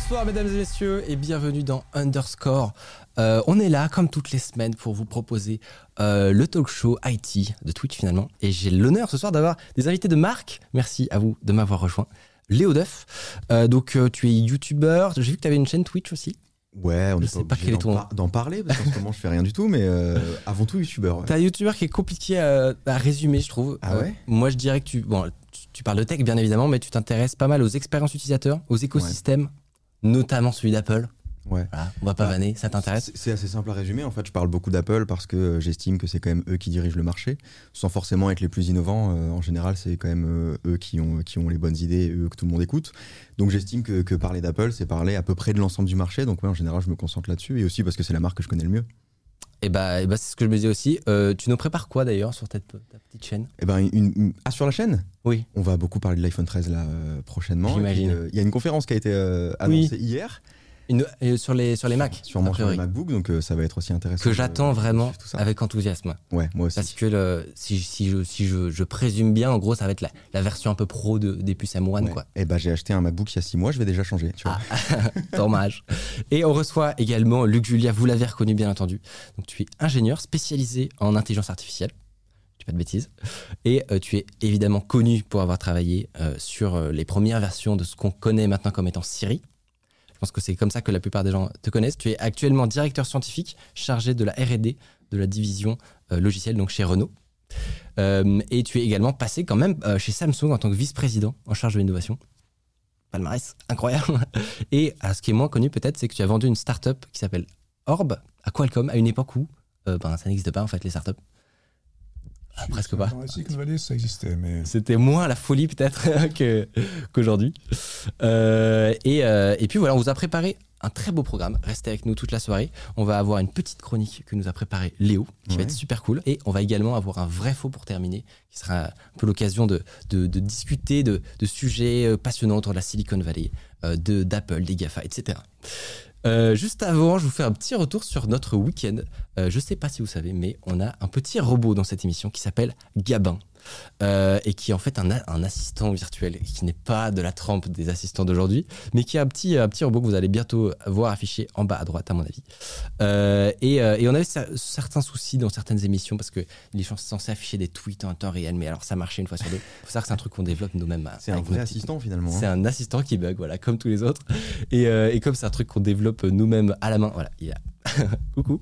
Bonsoir mesdames et messieurs et bienvenue dans Underscore. Euh, on est là comme toutes les semaines pour vous proposer euh, le talk show IT de Twitch finalement. Et j'ai l'honneur ce soir d'avoir des invités de marque. Merci à vous de m'avoir rejoint. Léo Duff, euh, donc tu es youtubeur. J'ai vu que tu avais une chaîne Twitch aussi. Ouais, on Je sais pas, pas quel est ton- d'en par- d'en parler parce qu'en ce moment je fais rien du tout, mais euh, avant tout youtubeur. ouais. T'as un youtubeur qui est compliqué à, à résumer, je trouve. Ah ouais? Moi, je dirais que tu, bon, tu, tu parles de tech, bien évidemment, mais tu t'intéresses pas mal aux expériences utilisateurs, aux écosystèmes, notamment celui d'Apple. Ouais. Voilà, on va pas Ah, vanner, ça t'intéresse C'est assez simple à résumer. En fait, je parle beaucoup d'Apple parce que euh, j'estime que c'est quand même eux qui dirigent le marché, sans forcément être les plus innovants. Euh, en général, c'est quand même euh, eux qui ont, qui ont les bonnes idées, et eux que tout le monde écoute. Donc, j'estime que, que parler d'Apple, c'est parler à peu près de l'ensemble du marché. Donc, ouais, en général, je me concentre là-dessus et aussi parce que c'est la marque que je connais le mieux. Et bah, et bah, c'est ce que je me disais aussi. Euh, tu nous prépares quoi d'ailleurs sur ta, ta petite chaîne? Et ben, une, une- ah, sur la chaîne? Oui. On va beaucoup parler de l'iPhone 13 là euh, prochainement. J'imagine. Euh, Il y a une conférence qui a été Oui. annoncée hier, Une, euh, sur, les, sur les Mac, sûrement sur le priori, MacBook, donc euh, ça va être aussi intéressant. que j'attends vraiment suivre tout ça. avec enthousiasme. Ouais, moi aussi. Parce que le- si, si, je, si je, je présume bien, en gros, ça va être la, la version un peu pro de, des puces M1, Ouais. quoi. Eh ben, j'ai acheté un MacBook il y a 6 mois, je vais déjà changer. Tu vois. Ah. Dommage. Et on reçoit également Luc Julia, vous l'avez reconnu bien entendu. Donc tu es ingénieur spécialisé en intelligence artificielle. Pas de bêtises. Et euh, tu es évidemment connu pour avoir travaillé euh, sur euh, les premières versions de ce qu'on connaît maintenant comme étant Siri. Je pense que c'est comme ça que la plupart des gens te connaissent. Tu es actuellement directeur scientifique chargé de la R&D de la division euh, logicielle donc chez Renault. Euh, et tu es également passé quand même euh, chez Samsung en tant que vice-président en charge de l'innovation. Palmarès, incroyable. Et ce qui est moins connu peut-être, c'est que tu as vendu une startup qui s'appelle Orb à Qualcomm à une époque où ben, ça n'existe pas en fait les startups. Ah, presque pas. Dans Silicon Valley, ça existait, mais C'était moins la folie peut-être qu'aujourd'hui. Euh, et, euh, et puis voilà, on vous a préparé un très beau programme. Restez avec nous toute la soirée. On va avoir une petite chronique que nous a préparé Léo, qui va être super cool. Et on va également avoir un vrai faux pour terminer, qui sera un peu l'occasion de, de- de discuter de, de sujets euh, passionnants autour de la Silicon Valley, euh, de d'Apple, des GAFA, etc. Euh, juste avant, je vous fais un petit retour sur notre week-end. Euh, je sais pas si vous savez, mais on a un petit robot dans cette émission qui s'appelle Gabin. Euh, et qui est en fait un, a- un assistant virtuel qui n'est pas de la trempe des assistants d'aujourd'hui, mais qui est un petit, un petit robot que vous allez bientôt voir affiché en bas à droite, à mon avis. Euh, et, euh, et on avait cer- certains soucis dans certaines émissions parce que il est censé afficher des tweets en temps réel, mais alors ça marchait une fois sur deux. faut savoir que c'est un truc qu'on développe nous-mêmes. C'est un vrai assistant finalement. hein. c'est un assistant qui bug, voilà, comme tous les autres. Et, et comme c'est un truc qu'on développe nous-mêmes à la main, voilà, il y a. Coucou.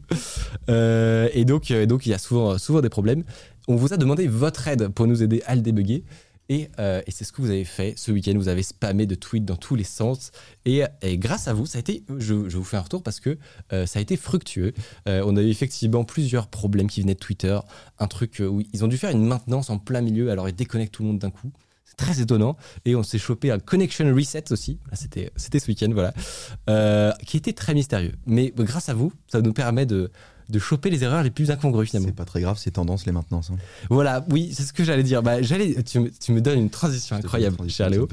Euh, et donc, euh, donc, il y a souvent, souvent des problèmes. On vous a demandé votre aide pour nous aider à le débugger. Et, euh, c'est ce que vous avez fait ce week-end. Vous avez spammé de tweets dans tous les sens. Et, grâce à vous, ça a été. Je, vous fais un retour parce que euh, ça a été fructueux. Euh, on a eu effectivement plusieurs problèmes qui venaient de Twitter. Un truc euh, où ils ont dû faire une maintenance en plein milieu, alors ils déconnectent tout le monde d'un coup. Très étonnant. Et on s'est chopé un connection reset aussi. Là, C'était, c'était ce week-end, voilà. Euh, qui était très mystérieux. Mais grâce à vous, ça nous permet de, de choper les erreurs les plus incongrues finalement. C'est pas très grave, c'est tendance les maintenances. hein. Voilà, oui, c'est ce que j'allais dire. Bah, j'allais, tu, me- tu me donnes une transition incroyable, une transition, cher Léo.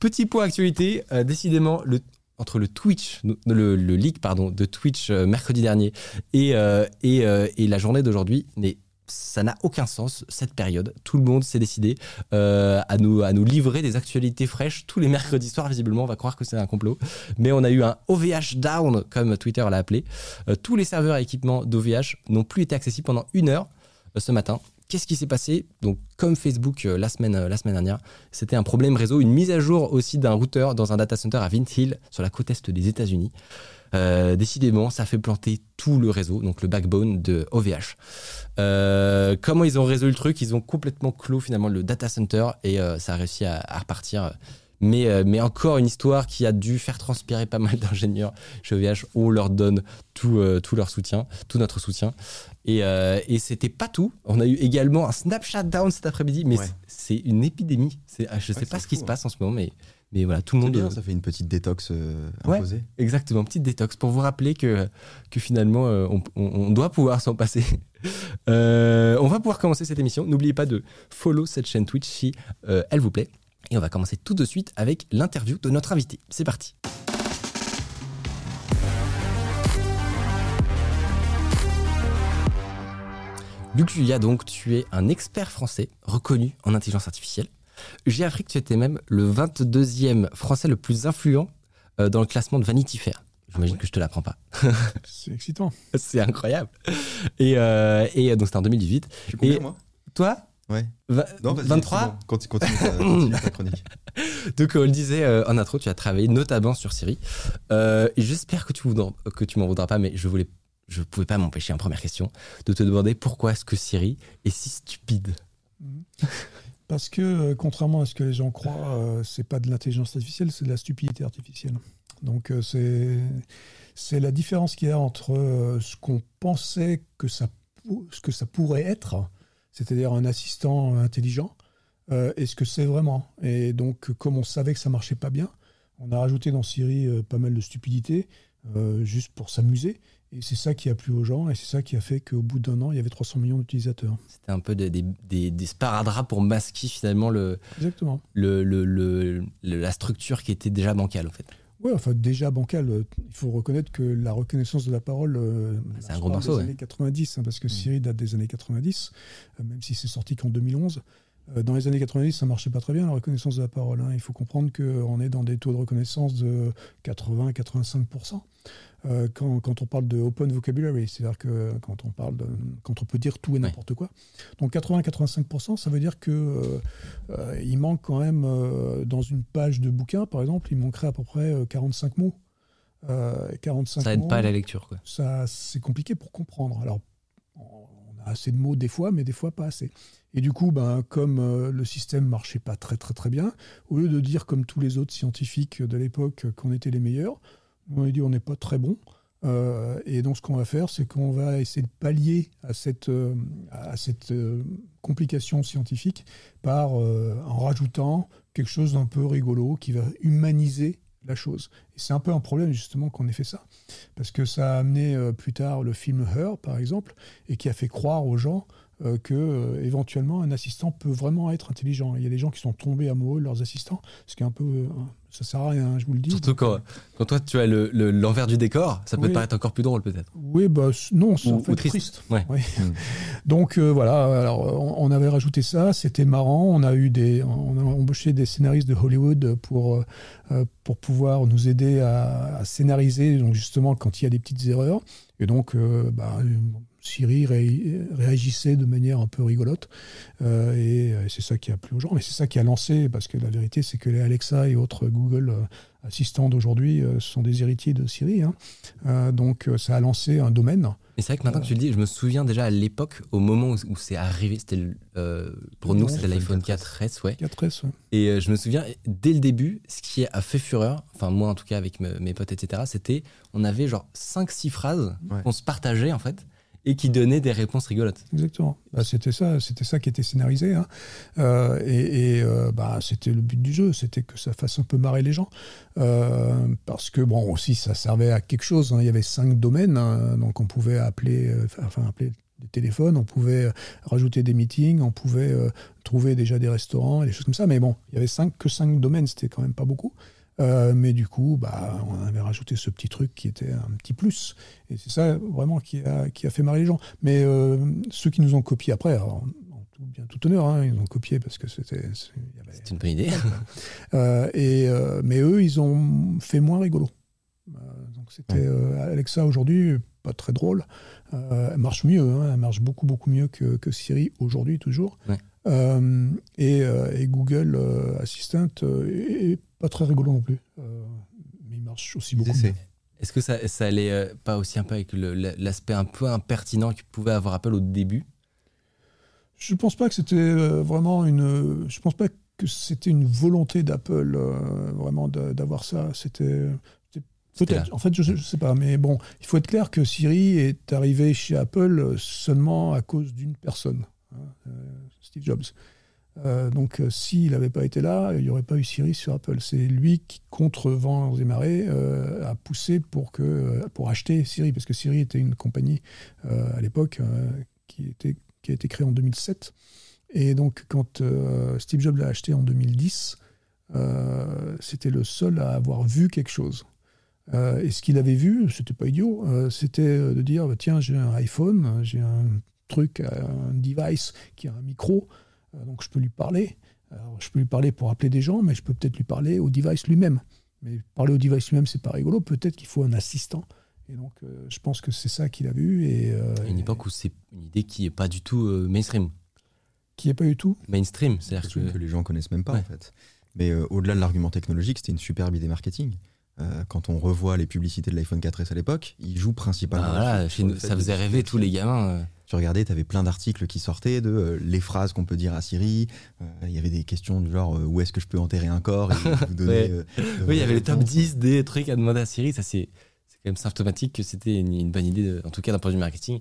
Petit point actualité, euh, décidément, le, entre le Twitch, le, le leak pardon, de Twitch euh, mercredi dernier et, euh, et, et la journée d'aujourd'hui, n'est- ça n'a aucun sens cette période. Tout le monde s'est décidé euh, à, nous, à nous livrer des actualités fraîches tous les mercredis soirs. Visiblement, on va croire que c'est un complot. Mais on a eu un OVH down, comme Twitter l'a appelé. Euh, tous les serveurs et équipements d'OVH n'ont plus été accessibles pendant une heure euh, ce matin. Qu'est-ce qui s'est passé? Donc, comme Facebook la, semaine, la semaine dernière, c'était un problème réseau, une mise à jour aussi d'un routeur dans un data center à Vint Hill, sur la côte est des États-Unis. Euh, décidément, ça fait planter tout le réseau, donc le backbone de OVH. Euh, comment ils ont résolu le truc? Ils ont complètement clos finalement le data center et euh, ça a réussi à, à repartir Mais, mais encore une histoire qui a dû faire transpirer pas mal d'ingénieurs chez OVH. On leur donne tout, tout leur soutien, tout notre soutien. Et, euh, et c'était pas tout. On a eu également un Snapchat down cet après-midi, mais Ouais. c'est une épidémie. Je sais Ouais, pas ce qui se hein. passe en ce moment, mais, mais voilà, tout le monde. bien, euh, ça fait une petite détox euh, Ouais. imposée. Exactement, petite détox pour vous rappeler que, que finalement euh, on, on- doit pouvoir s'en passer. Euh, on va pouvoir commencer cette émission. N'oubliez pas de follow cette chaîne Twitch si elle vous plaît. Et on va commencer tout de suite avec l'interview de notre invité. C'est parti. Luc Julia, donc, tu es un expert français reconnu en intelligence artificielle. J'ai appris que tu étais même le 22e français le plus influent euh, dans le classement de Vanity Fair. J'imagine que je te l'apprends pas. C'est excitant. C'est incroyable. Et, euh, et donc c'était en 2018. Je suis combien, Et- moi Toi Ouais. Va- Non, vas-y, 23 c'est bon. Continue, continue ta, chronique. Donc on le disait euh, en intro, tu as travaillé notamment sur Siri. Euh, J'espère que tu voudras- que tu m'en voudras pas, mais je voulais, je pouvais pas m'empêcher en première question de te demander pourquoi est-ce que Siri est si stupide? Parce que, euh, contrairement à ce que les gens croient, euh, c'est pas de l'intelligence artificielle, c'est de la stupidité artificielle. Donc, euh, c'est c'est la différence qu'il y a entre ce qu'on pensait que ça, ce que ça pourrait être, c'est-à-dire un assistant intelligent, et ce que c'est vraiment. Et donc, comme on savait que ça marchait pas bien, on a rajouté dans Siri pas mal de stupidité, juste pour s'amuser. Et c'est ça qui a plu aux gens, et c'est ça qui a fait qu'au bout d'un an, il y avait 300 millions d'utilisateurs. C'était un peu des, des, des, des sparadraps pour masquer finalement le, Exactement. le, le- le- le- la structure qui était déjà bancale en fait. Oui, enfin déjà bancal. euh, Il faut reconnaître que la reconnaissance de la parole, euh, C'est un gros morceau, des ouais. années 90, hein, parce que Siri date des années 90, euh, même si c'est sorti qu'en 2011. Euh, Dans les années 90, ça marchait pas très bien la reconnaissance de la parole. hein. Il faut comprendre qu'on est dans des taux de reconnaissance de 80-85%. Euh, quand, quand on parle de open vocabulary, c'est-à-dire que quand on parle de, quand on peut dire tout et n'importe quoi. Donc 80-85%, ça veut dire que euh, euh, il manque quand même euh, dans une page de bouquin, par exemple, il manquerait à peu près euh, 45 mots. Euh, 45 Ça aide mots, pas à la lecture quoi. ça c'est compliqué pour comprendre. Alors, assez de mots des fois, mais des fois pas assez. Et du coup, ben, comme euh, le système marchait pas très très très bien, au lieu de dire comme tous les autres scientifiques de l'époque qu'on était les meilleurs, on a dit on n'est pas très bon. Euh, et donc ce qu'on va faire, c'est qu'on va essayer de pallier à cette, euh, à cette complication scientifique par en rajoutant quelque chose d'un peu rigolo qui va humaniser chose. Et c'est un peu un problème justement qu'on ait fait ça parce que ça a amené euh, plus tard le film Her, par exemple, et qui a fait croire aux gens euh, que euh, éventuellement un assistant peut vraiment être intelligent. Il y a des gens qui sont tombés amoureux de leurs assistants, ce qui est un peu, euh, ça sert à rien, je vous le dis. Surtout quand, quand toi tu as le- le- l'envers du décor, ça peut Oui. te paraître encore plus drôle peut-être. Oui, bah non, c'est en fait triste. triste. Ouais. Oui. Mm. Donc euh, voilà, alors on, on avait rajouté ça, c'était marrant. On a eu des, on a embauché des scénaristes de Hollywood pour euh, pour pouvoir nous aider à, à scénariser, donc justement quand il y a des petites erreurs. Et donc, bah, Siri ré- réagissait de manière un peu rigolote. Euh, et euh, c'est ça qui a plu aux gens. Mais c'est ça qui a lancé, parce que la vérité, c'est que les Alexa et autres Google euh, assistants d'aujourd'hui euh, sont des héritiers de Siri. hein. Euh, donc, euh, ça a lancé un domaine. Mais c'est vrai que maintenant que tu le dis, je me souviens déjà à l'époque, au moment où, où c'est arrivé, c'était euh, pour nous c'était l'iPhone le 4S, ouais. 4S. ouais. Et euh, je me souviens dès le début, ce qui a fait fureur, enfin moi en tout cas avec me- mes potes etc, c'était on avait genre 5-6 phrases Ouais. qu'on se partageait en fait et qui donnaient des réponses rigolotes. Exactement. Bah, c'était ça, c'était ça qui était scénarisé. hein. Euh, et et, euh, bah, c'était le but du jeu, c'était que ça fasse un peu marrer les gens. Euh, parce que bon, aussi ça servait à quelque chose. hein. Il y avait cinq domaines, hein. donc on pouvait appeler, enfin appeler des téléphones, on pouvait rajouter des meetings, on pouvait trouver déjà des restaurants et des choses comme ça. Mais bon, il y avait cinq, que cinq domaines, c'était quand même pas beaucoup. Euh, mais du coup, bah, on avait rajouté ce petit truc qui était un petit plus. Et c'est ça vraiment qui a, qui a fait marrer les gens. Mais euh, ceux qui nous ont copié après, alors, en tout bien tout honneur, hein, ils ont copié parce que c'était. C'est une bonne idée. Euh, et, mais eux, ils ont fait moins rigolo. Donc c'était Alexa aujourd'hui, pas très drôle. Elle marche mieux, hein, elle marche beaucoup beaucoup mieux que, que Siri aujourd'hui toujours. Ouais. Euh, et, euh, et Google euh, Assistant euh, est, pas très rigolo non plus. Euh, mais il marche aussi beaucoup. Est-ce que ça, ça allait euh, pas aussi un peu avec l'aspect un peu impertinent que pouvait avoir Apple au début? Je pense pas que c'était vraiment une. Je pense pas que c'était une volonté d'Apple vraiment d'avoir ça. C'était Peut-être. En fait, je ne sais pas. Mais bon, il faut être clair que Siri est arrivé chez Apple seulement à cause d'une personne, hein, Jobs. Euh, donc, euh, s'il n'avait pas été là, il n'y aurait pas eu Siri sur Apple. C'est lui qui, contre vents et marées, euh, a poussé pour, que, pour acheter Siri, parce que Siri était une compagnie à l'époque qui, était, qui a été créée en 2007. Et donc, quand Steve Jobs l'a acheté en 2010, c'était le seul à avoir vu quelque chose. et ce qu'il avait vu, c'était pas idiot, c'était de dire tiens, j'ai un iPhone, j'ai un truc, un device qui a un micro. Euh, donc je peux lui parler. je peux lui parler pour appeler des gens, mais je peux peut-être lui parler au device lui-même. Mais parler au device lui-même, c'est pas rigolo. Peut-être qu'il faut un assistant. Et donc, euh, je pense que c'est ça qu'il a vu. Et, euh, une époque où c'est une idée qui n'est pas du tout mainstream. Qui n'est pas du tout Mainstream, c'est-à-dire que... que... les gens connaissent même pas, en fait. Mais au-delà de l'argument technologique, c'était une superbe idée marketing. quand on revoit les publicités de l'iPhone 4S à l'époque, il joue principalement. Ah, ça faisait rêver tous les gamins tu regardais, tu avais plein d'articles qui sortaient de euh, les phrases qu'on peut dire à Siri. Euh, il y avait des questions du genre euh, où est-ce que je peux enterrer un corps Oui, il y avait le top 10 des trucs à demander à Siri. Ça, c'est quand même symptomatique que c'était une, bonne idée, en tout cas d'un point de vue marketing.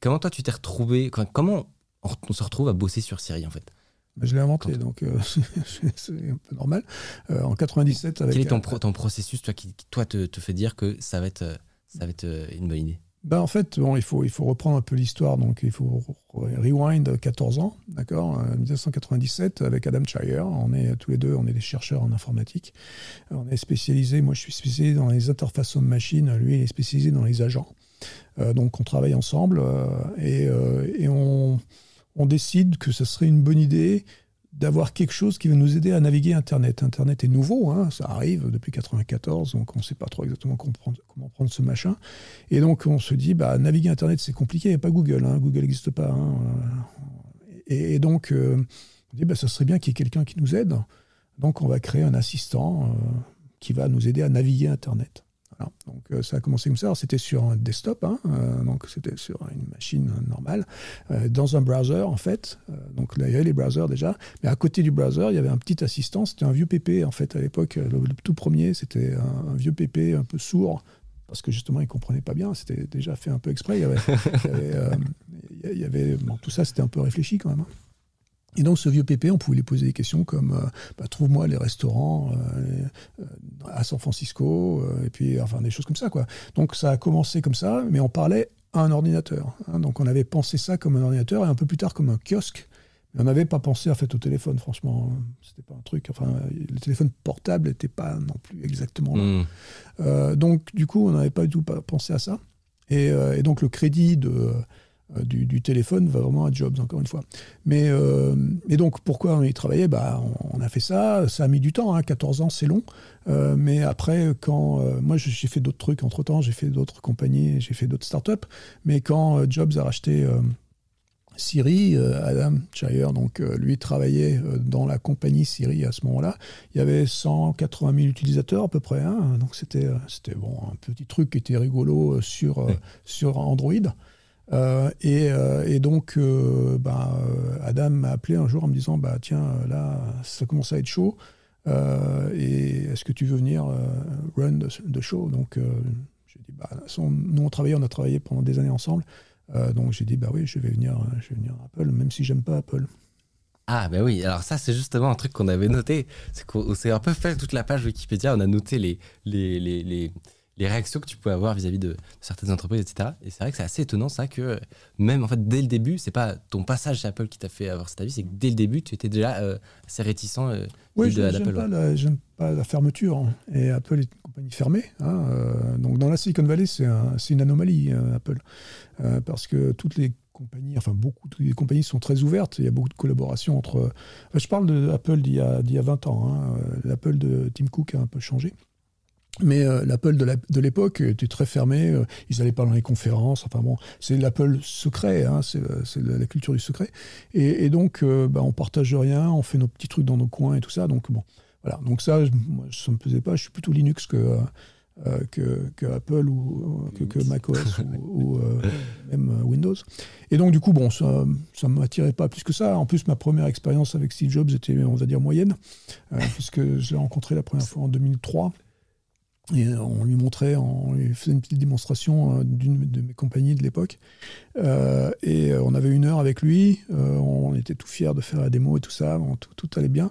Comment toi, tu t'es retrouvé Comment on, se retrouve à bosser sur Siri en fait? Ben, je l'ai inventé, donc c'est un peu normal. en 97, avec. Quel est ton, ton processus, toi, qui toi te, te, fait dire que ça va être, ça va être une bonne idée? Ben, en fait, il, faut, il faut reprendre un peu l'histoire. Donc, il faut rewind 14 ans, d'accord 1997, avec Adam Chire. On est tous les deux, on est des chercheurs en informatique. On est spécialisé, moi je suis spécialisé dans les interfaces homme-machine, lui il est spécialisé dans les agents. Euh, donc, on travaille ensemble euh, et, euh, et on, on, décide que ce serait une bonne idée d'avoir quelque chose qui va nous aider à naviguer Internet. Internet est nouveau, hein, ça arrive depuis 94, donc on ne sait pas trop exactement comment prendre, comment prendre, ce machin. Et donc on se dit, bah, naviguer Internet c'est compliqué, il n'y a pas Google, hein, Google n'existe pas. Hein. et, donc euh, on dit, bah, ça serait bien qu'il y ait quelqu'un qui nous aide. Donc on va créer un assistant euh, qui va nous aider à naviguer Internet. Donc euh, ça a commencé comme ça. C'était sur un desktop, hein, euh, donc c'était sur une machine normale, euh, dans un browser en fait. donc là il y avait les browsers déjà, mais à côté du browser il y avait un petit assistant. C'était un vieux PP en fait à l'époque. Le, tout premier c'était un, vieux PP un peu sourd parce que justement, il ne comprenait pas bien. C'était déjà fait un peu exprès. Il y avait, tout ça, c'était un peu réfléchi quand même. Hein. Et donc, ce vieux pépé, on pouvait lui poser des questions comme euh, bah, trouve-moi les restaurants euh, euh, à San Francisco, et puis enfin des choses comme ça. Quoi. Donc, ça a commencé comme ça, mais on parlait à un ordinateur. Hein. donc, on avait pensé ça comme un ordinateur et un peu plus tard comme un kiosque. Mais on n'avait pas pensé en fait au téléphone, franchement. C'était pas un truc. Enfin, le téléphone portable n'était pas non plus exactement là. Hmm. donc, du coup, on n'avait pas du tout pensé à ça. Et, et donc, le crédit de euh, du, téléphone va vraiment à Jobs, encore une fois. Mais euh, et donc, pourquoi on y travaillait? Bah, on, a fait ça, ça a mis du temps, 14 hein, ans, c'est long. Euh, mais après, quand. moi, j'ai fait d'autres trucs entre temps, j'ai fait d'autres compagnies, j'ai fait d'autres startups. Mais quand Jobs a racheté. Siri, Adam Shire, donc lui travaillait dans la compagnie Siri à ce moment-là. Il y avait 180 000 utilisateurs à peu près, hein. donc c'était c'était bon un petit truc qui était rigolo sur sur Android. Euh, euh, et, donc, euh, bah, Adam m'a appelé un jour en me disant bah, Tiens, là, ça commence à être chaud. et est-ce que tu veux venir run de, show? Donc, j'ai dit bah, Nous, on travaillait, on a travaillé pendant des années ensemble. donc, j'ai dit Bah oui, je vais venir, je vais venir à Apple, même si j'aime pas Apple. Ah ben oui, alors ça c'est justement un truc qu'on avait noté, c'est qu'on s'est un peu fait toute la page Wikipédia, on a noté les, les, les, les les réactions que tu peux avoir vis-à-vis de, certaines entreprises, etc. Et c'est vrai que c'est assez étonnant ça que même en fait dès le début, c'est pas ton passage chez Apple qui t'a fait avoir cet avis, c'est que dès le début tu étais déjà euh, assez réticent. Euh, oui, j'aime pas, pas la fermeture hein. et Apple est une compagnie fermée. Hein, euh, donc dans la Silicon Valley, c'est une anomalie Apple parce que toutes les compagnies, enfin beaucoup, toutes les compagnies sont très ouvertes. Il y a beaucoup de collaboration entre. je parle de Apple d'il y, y, a 20 ans. Hein. L'Apple de Tim Cook a un peu changé. Mais euh, l'Apple de l'époque était très fermé, euh, ils n'allaient pas dans les conférences, enfin bon, c'est l'Apple secret, hein, c'est la, culture du secret. Et, donc, euh, bah, on partage rien, on fait nos petits trucs dans nos coins et tout ça, donc bon, voilà. Donc ça, moi, ça me plaisait pas, je suis plutôt Linux que, euh, que, que, Apple ou que, que macOS ou, ou euh, même Windows. Et donc, du coup, bon, ça ne m'attirait pas plus que ça. En plus, ma première expérience avec Steve Jobs était, on va dire, moyenne, puisque je l'ai rencontré la première fois en 2003. Et on lui montrait, on lui faisait une petite démonstration d'une de mes compagnies de l'époque. Euh, et on avait une heure avec lui. Euh, on était tout fiers de faire la démo et tout ça. tout, tout, allait bien.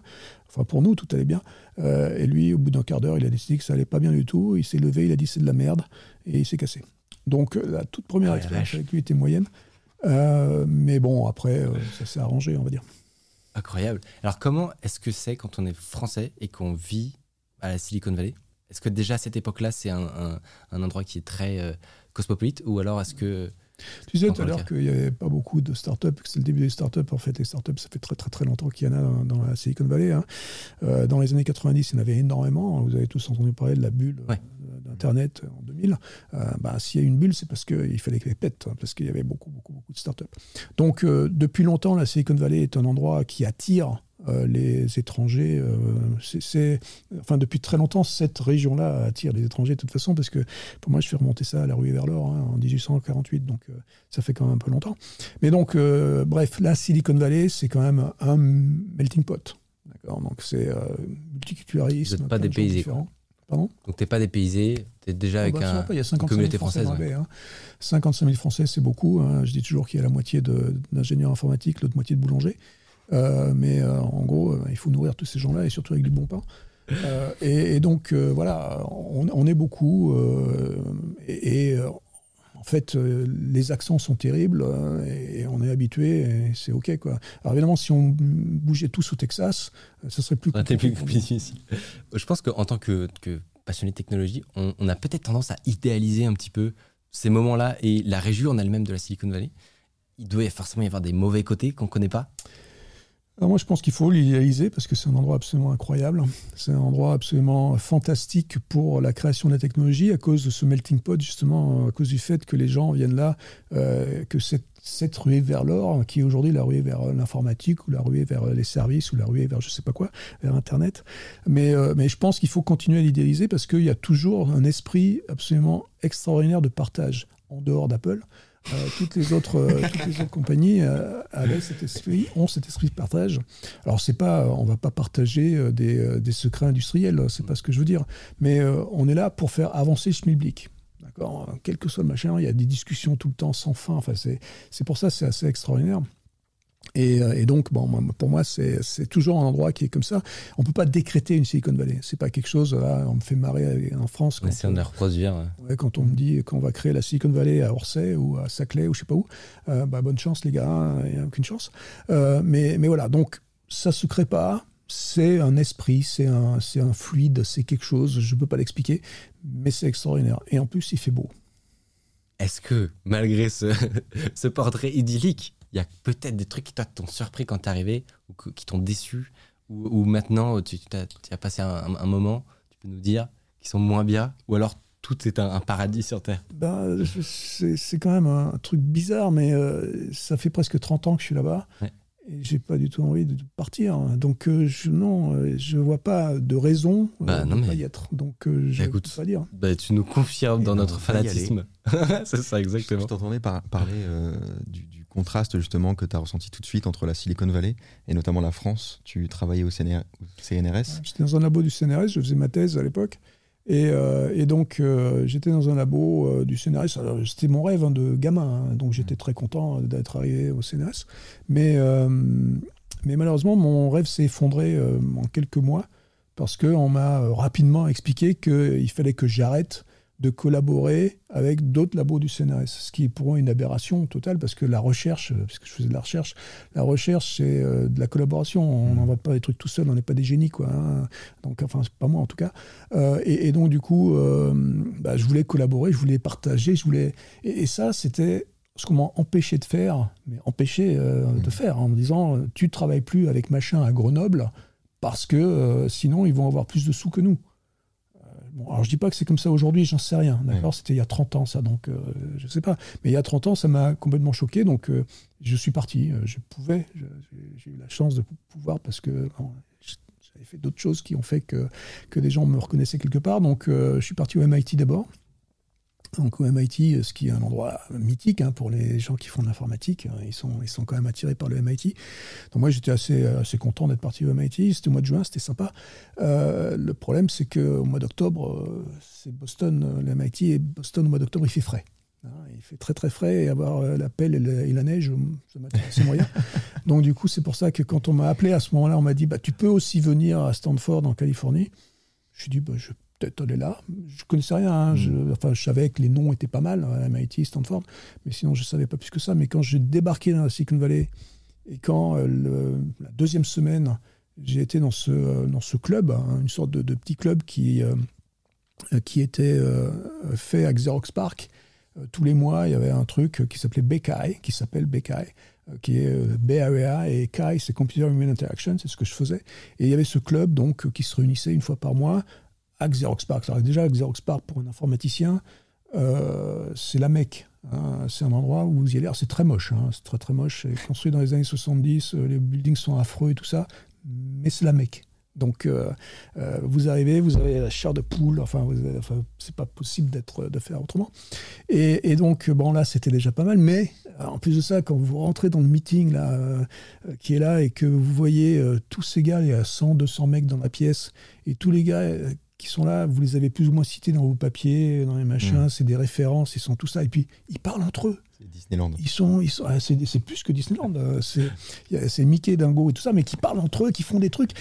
Enfin, pour nous, tout allait bien. Euh, et lui, au bout d'un quart d'heure, il a décidé que ça allait pas bien du tout. Il s'est levé, il a dit c'est de la merde. Et il s'est cassé. Donc, la toute première oh, expérience avec lui était moyenne. mais bon, après, ça s'est arrangé, on va dire. Incroyable. Alors, comment est-ce que c'est quand on est français et qu'on vit à la Silicon Valley? Est-ce que déjà à cette époque-là, c'est un, endroit qui est très euh, cosmopolite ou alors est-ce que... Tu disais tout à l'heure qu'il n'y avait pas beaucoup de startups, que c'est le début des startups. En fait, les startups, ça fait très très très longtemps qu'il y en a dans, la Silicon Valley. Hein. Euh, dans les années 90, il y en avait énormément. Vous avez tous entendu parler de la bulle euh, d'Internet en 2000. bah, S'il y a une bulle, c'est parce qu'il fallait qu'elle pète, hein, parce qu'il y avait beaucoup beaucoup beaucoup de startups. Donc, depuis longtemps, la Silicon Valley est un endroit qui attire euh, les étrangers. Euh, c'est, enfin, depuis très longtemps, cette région-là attire les étrangers de toute façon, parce que pour moi, je fais remonter ça à la rue vers l'or hein, en 1848, donc euh, ça fait quand même un peu longtemps. Mais donc, bref, la Silicon Valley, c'est quand même un melting pot. D'accord Donc, c'est multiculturalisme. Vous n'êtes pas dépaysé. Pardon? Donc, tu n'es pas dépaysé, tu es déjà avec un, il y a une communauté française. hein. 55 000 Français, c'est beaucoup. Hein. Je dis toujours qu'il y a la moitié d'ingénieurs informatiques, l'autre moitié de boulangers. Euh, mais euh, en gros, euh, il faut nourrir tous ces gens-là et surtout avec du bon pain. Et, donc, voilà, on, est beaucoup. et, en fait, les accents sont terribles et on est habitué et c'est OK. Quoi. Alors évidemment, si on bougeait tous au Texas, ça serait plus compliqué. Je pense qu'en tant que, passionné de technologie, on, on a peut-être tendance à idéaliser un petit peu ces moments-là et la région en elle-même de la Silicon Valley. Il doit forcément y avoir des mauvais côtés qu'on ne connaît pas moi, je pense qu'il faut l'idéaliser parce que c'est un endroit absolument incroyable. C'est un endroit absolument fantastique pour la création de la technologie à cause de ce melting pot, justement, à cause du fait que les gens viennent là, euh, que cette, ruée vers l'or, qui est aujourd'hui la ruée vers l'informatique ou la ruée vers les services ou la ruée vers je sais pas quoi, vers Internet. Mais, euh, mais je pense qu'il faut continuer à l'idéaliser parce qu'il y a toujours un esprit absolument extraordinaire de partage en dehors d'Apple. Euh, toutes, les autres, euh, toutes les autres compagnies euh, avaient cet esprit, ont cet esprit de partage. Alors, c'est pas, on va pas partager des, des secrets industriels, c'est pas ce que je veux dire, mais on est là pour faire avancer Schmilblick. D'accord? Quel que soit le machin, il y a des discussions tout le temps sans fin. Enfin, c'est pour ça c'est assez extraordinaire. Euh, et, donc, bon, pour moi, c'est toujours un endroit qui est comme ça. On ne peut pas décréter une Silicon Valley. C'est pas quelque chose, là, on me fait marrer en France. Quand, un air ouais. quand on me dit qu'on va créer la Silicon Valley à Orsay ou à Saclay ou je sais pas où, euh, bah, bonne chance les gars, hein, il n'y a aucune chance. Euh, mais, mais voilà, donc ça se crée pas. C'est un esprit, c'est un, un fluide, c'est quelque chose, je ne peux pas l'expliquer, mais c'est extraordinaire. Et en plus, il fait beau. Est-ce que, malgré ce, ce portrait idyllique, il y a peut-être des trucs qui t'ont surpris quand t'es arrivé ou qui t'ont déçu ou, maintenant tu, as, passé un, moment, tu peux nous dire, qui sont moins bien ou alors tout est un, paradis sur Terre? Ben, C'est quand même un truc bizarre, mais euh, ça fait presque 30 ans que je suis là-bas. Et j'ai pas du tout envie de partir. Donc, euh, je, non, euh, je vois pas de raison bah, de pas y être. Donc, je peux pas dire. Bah, tu nous confirmes dans notre fanatisme. c'est ça, exactement. Je t'entendais parler du contraste justement que tu as ressenti tout de suite entre la Silicon Valley et notamment la France. Tu travaillais au, CNRS. J'étais dans un labo du CNRS, je faisais ma thèse à l'époque. Et, euh, donc, euh, j'étais dans un labo euh, du CNRS. C'était mon rêve hein, de gamin, hein. donc j'étais très content d'être arrivé au CNRS. Mais, mais malheureusement, mon rêve s'est effondré en quelques mois parce qu'on m'a rapidement expliqué qu'il fallait que j'arrête de collaborer avec d'autres labos du CNRS, ce qui est pour moi une aberration totale parce que la recherche, parce que je faisais de la recherche, la recherche c'est euh, de la collaboration, on mmh. n'invente pas des trucs tout seul, on n'est pas des génies quoi. Hein. Donc enfin c'est pas moi en tout cas. Euh, et, donc du coup, euh, bah, je voulais collaborer, je voulais partager, je voulais et, ça c'était ce qu'on m'a empêché de faire, mais empêché de mmh. faire en me disant tu travailles plus avec machin à Grenoble parce que sinon ils vont avoir plus de sous que nous alors je dis pas que c'est comme ça aujourd'hui, j'en sais rien, d'accord C'était il y a 30 ans ça, donc euh, je sais pas. Mais il y a 30 ans, ça m'a complètement choqué, donc euh, je suis parti. Euh, je pouvais, j'ai eu la chance de pouvoir parce que j'avais fait d'autres choses qui ont fait que, que des gens me reconnaissaient quelque part. Donc, je suis parti au MIT d'abord. Donc au MIT, ce qui est un endroit mythique hein, pour les gens qui font de l'informatique, ils sont, ils sont quand même attirés par le MIT. Donc moi j'étais assez, assez content d'être parti au MIT, c'était au mois de juin, c'était sympa. le problème c'est qu'au mois d'octobre, c'est Boston, le MIT et Boston au mois d'octobre il fait frais. Hein, il fait très très frais et avoir euh, la pelle et la, neige, c'est moyen. Donc du coup, c'est pour ça que quand on m'a appelé à ce moment-là, on m'a dit bah, tu peux aussi venir à Stanford en Californie. Je suis dit bah, je peut-être aller là. Je connaissais rien. Hein. Je, mm. enfin, je savais que les noms étaient pas mal, hein, MIT, Stanford, mais sinon je savais pas plus que ça. Mais quand j'ai débarqué dans la Silicon Valley et quand euh, la deuxième semaine, j'ai été dans ce, euh, dans ce club, une sorte de, petit club qui, qui était fait à Xerox Park euh, tous les mois, il y avait un truc qui s'appelait BKI, qui s'appelle euh, qui est euh, BAEA et KI, c'est Computer Human Interaction, c'est ce que je faisais. Et il y avait ce club donc qui se réunissait une fois par mois à Xerox Park. Déjà, Xerox Park, pour un informaticien, c'est la Mecque. Hein. c'est un endroit où vous y allez. C'est très moche, hein. c'est très très moche. C'est construit dans les années 70, les buildings sont affreux et tout ça, mais c'est la Mecque. Donc, euh, euh, vous arrivez, vous avez la chair de poule, enfin, c'est pas possible d'être, de faire autrement. Et, donc, bon, là, c'était déjà pas mal, mais euh, en plus de ça, quand vous rentrez dans le meeting là, qui est là et que vous voyez tous ces gars, il y a 100, 200 mecs dans la pièce, et tous les gars qui sont là, vous les avez plus ou moins cités dans vos papiers, dans les machins, mmh. c'est des références, ils sont tout ça, et puis ils parlent entre eux. C'est Disneyland. Ils sont, ils sont, ah, c'est, plus que Disneyland. C'est, c'est Mickey, Dingo et tout ça, mais qui parlent entre eux, qui font des trucs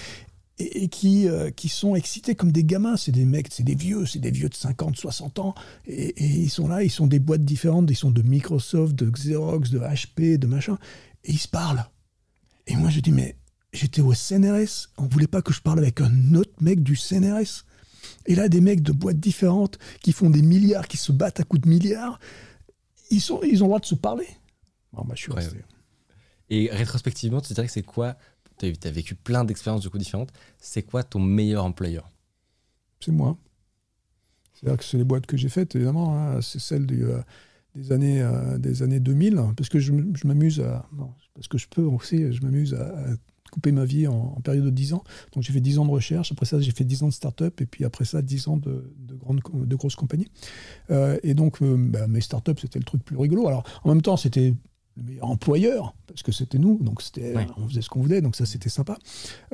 et, qui, euh, qui sont excités comme des gamins. C'est des mecs, c'est des vieux, c'est des vieux de 50, 60 ans. Et, ils sont là, ils sont des boîtes différentes, ils sont de Microsoft, de Xerox, de HP, de machin. Et ils se parlent. Et moi, je dis, mais j'étais au CNRS, on voulait pas que je parle avec un autre mec du CNRS. Et là, des mecs de boîtes différentes qui font des milliards, qui se battent à coups de milliards, ils, sont, ils ont le droit de se parler. Bon, bah, je suis resté. Et rétrospectivement, tu dirais que c'est quoi tu as, vécu plein d'expériences du coup différentes. C'est quoi ton meilleur employeur? C'est moi. C'est-à-dire que c'est les boîtes que j'ai faites, évidemment. Hein. c'est celles euh, des, années, euh, des années 2000, parce que je, m'amuse à. parce que je peux aussi, je m'amuse à, couper ma vie en, période de 10 ans. Donc j'ai fait 10 ans de recherche, après ça j'ai fait 10 ans de start-up, et puis après ça 10 ans de, de, grandes, de grosses compagnies. Euh, et donc bah, mes start-up c'était le truc plus rigolo. Alors en même temps c'était le meilleur employeur, parce que c'était nous, donc c'était, on faisait ce qu'on voulait, donc ça c'était sympa.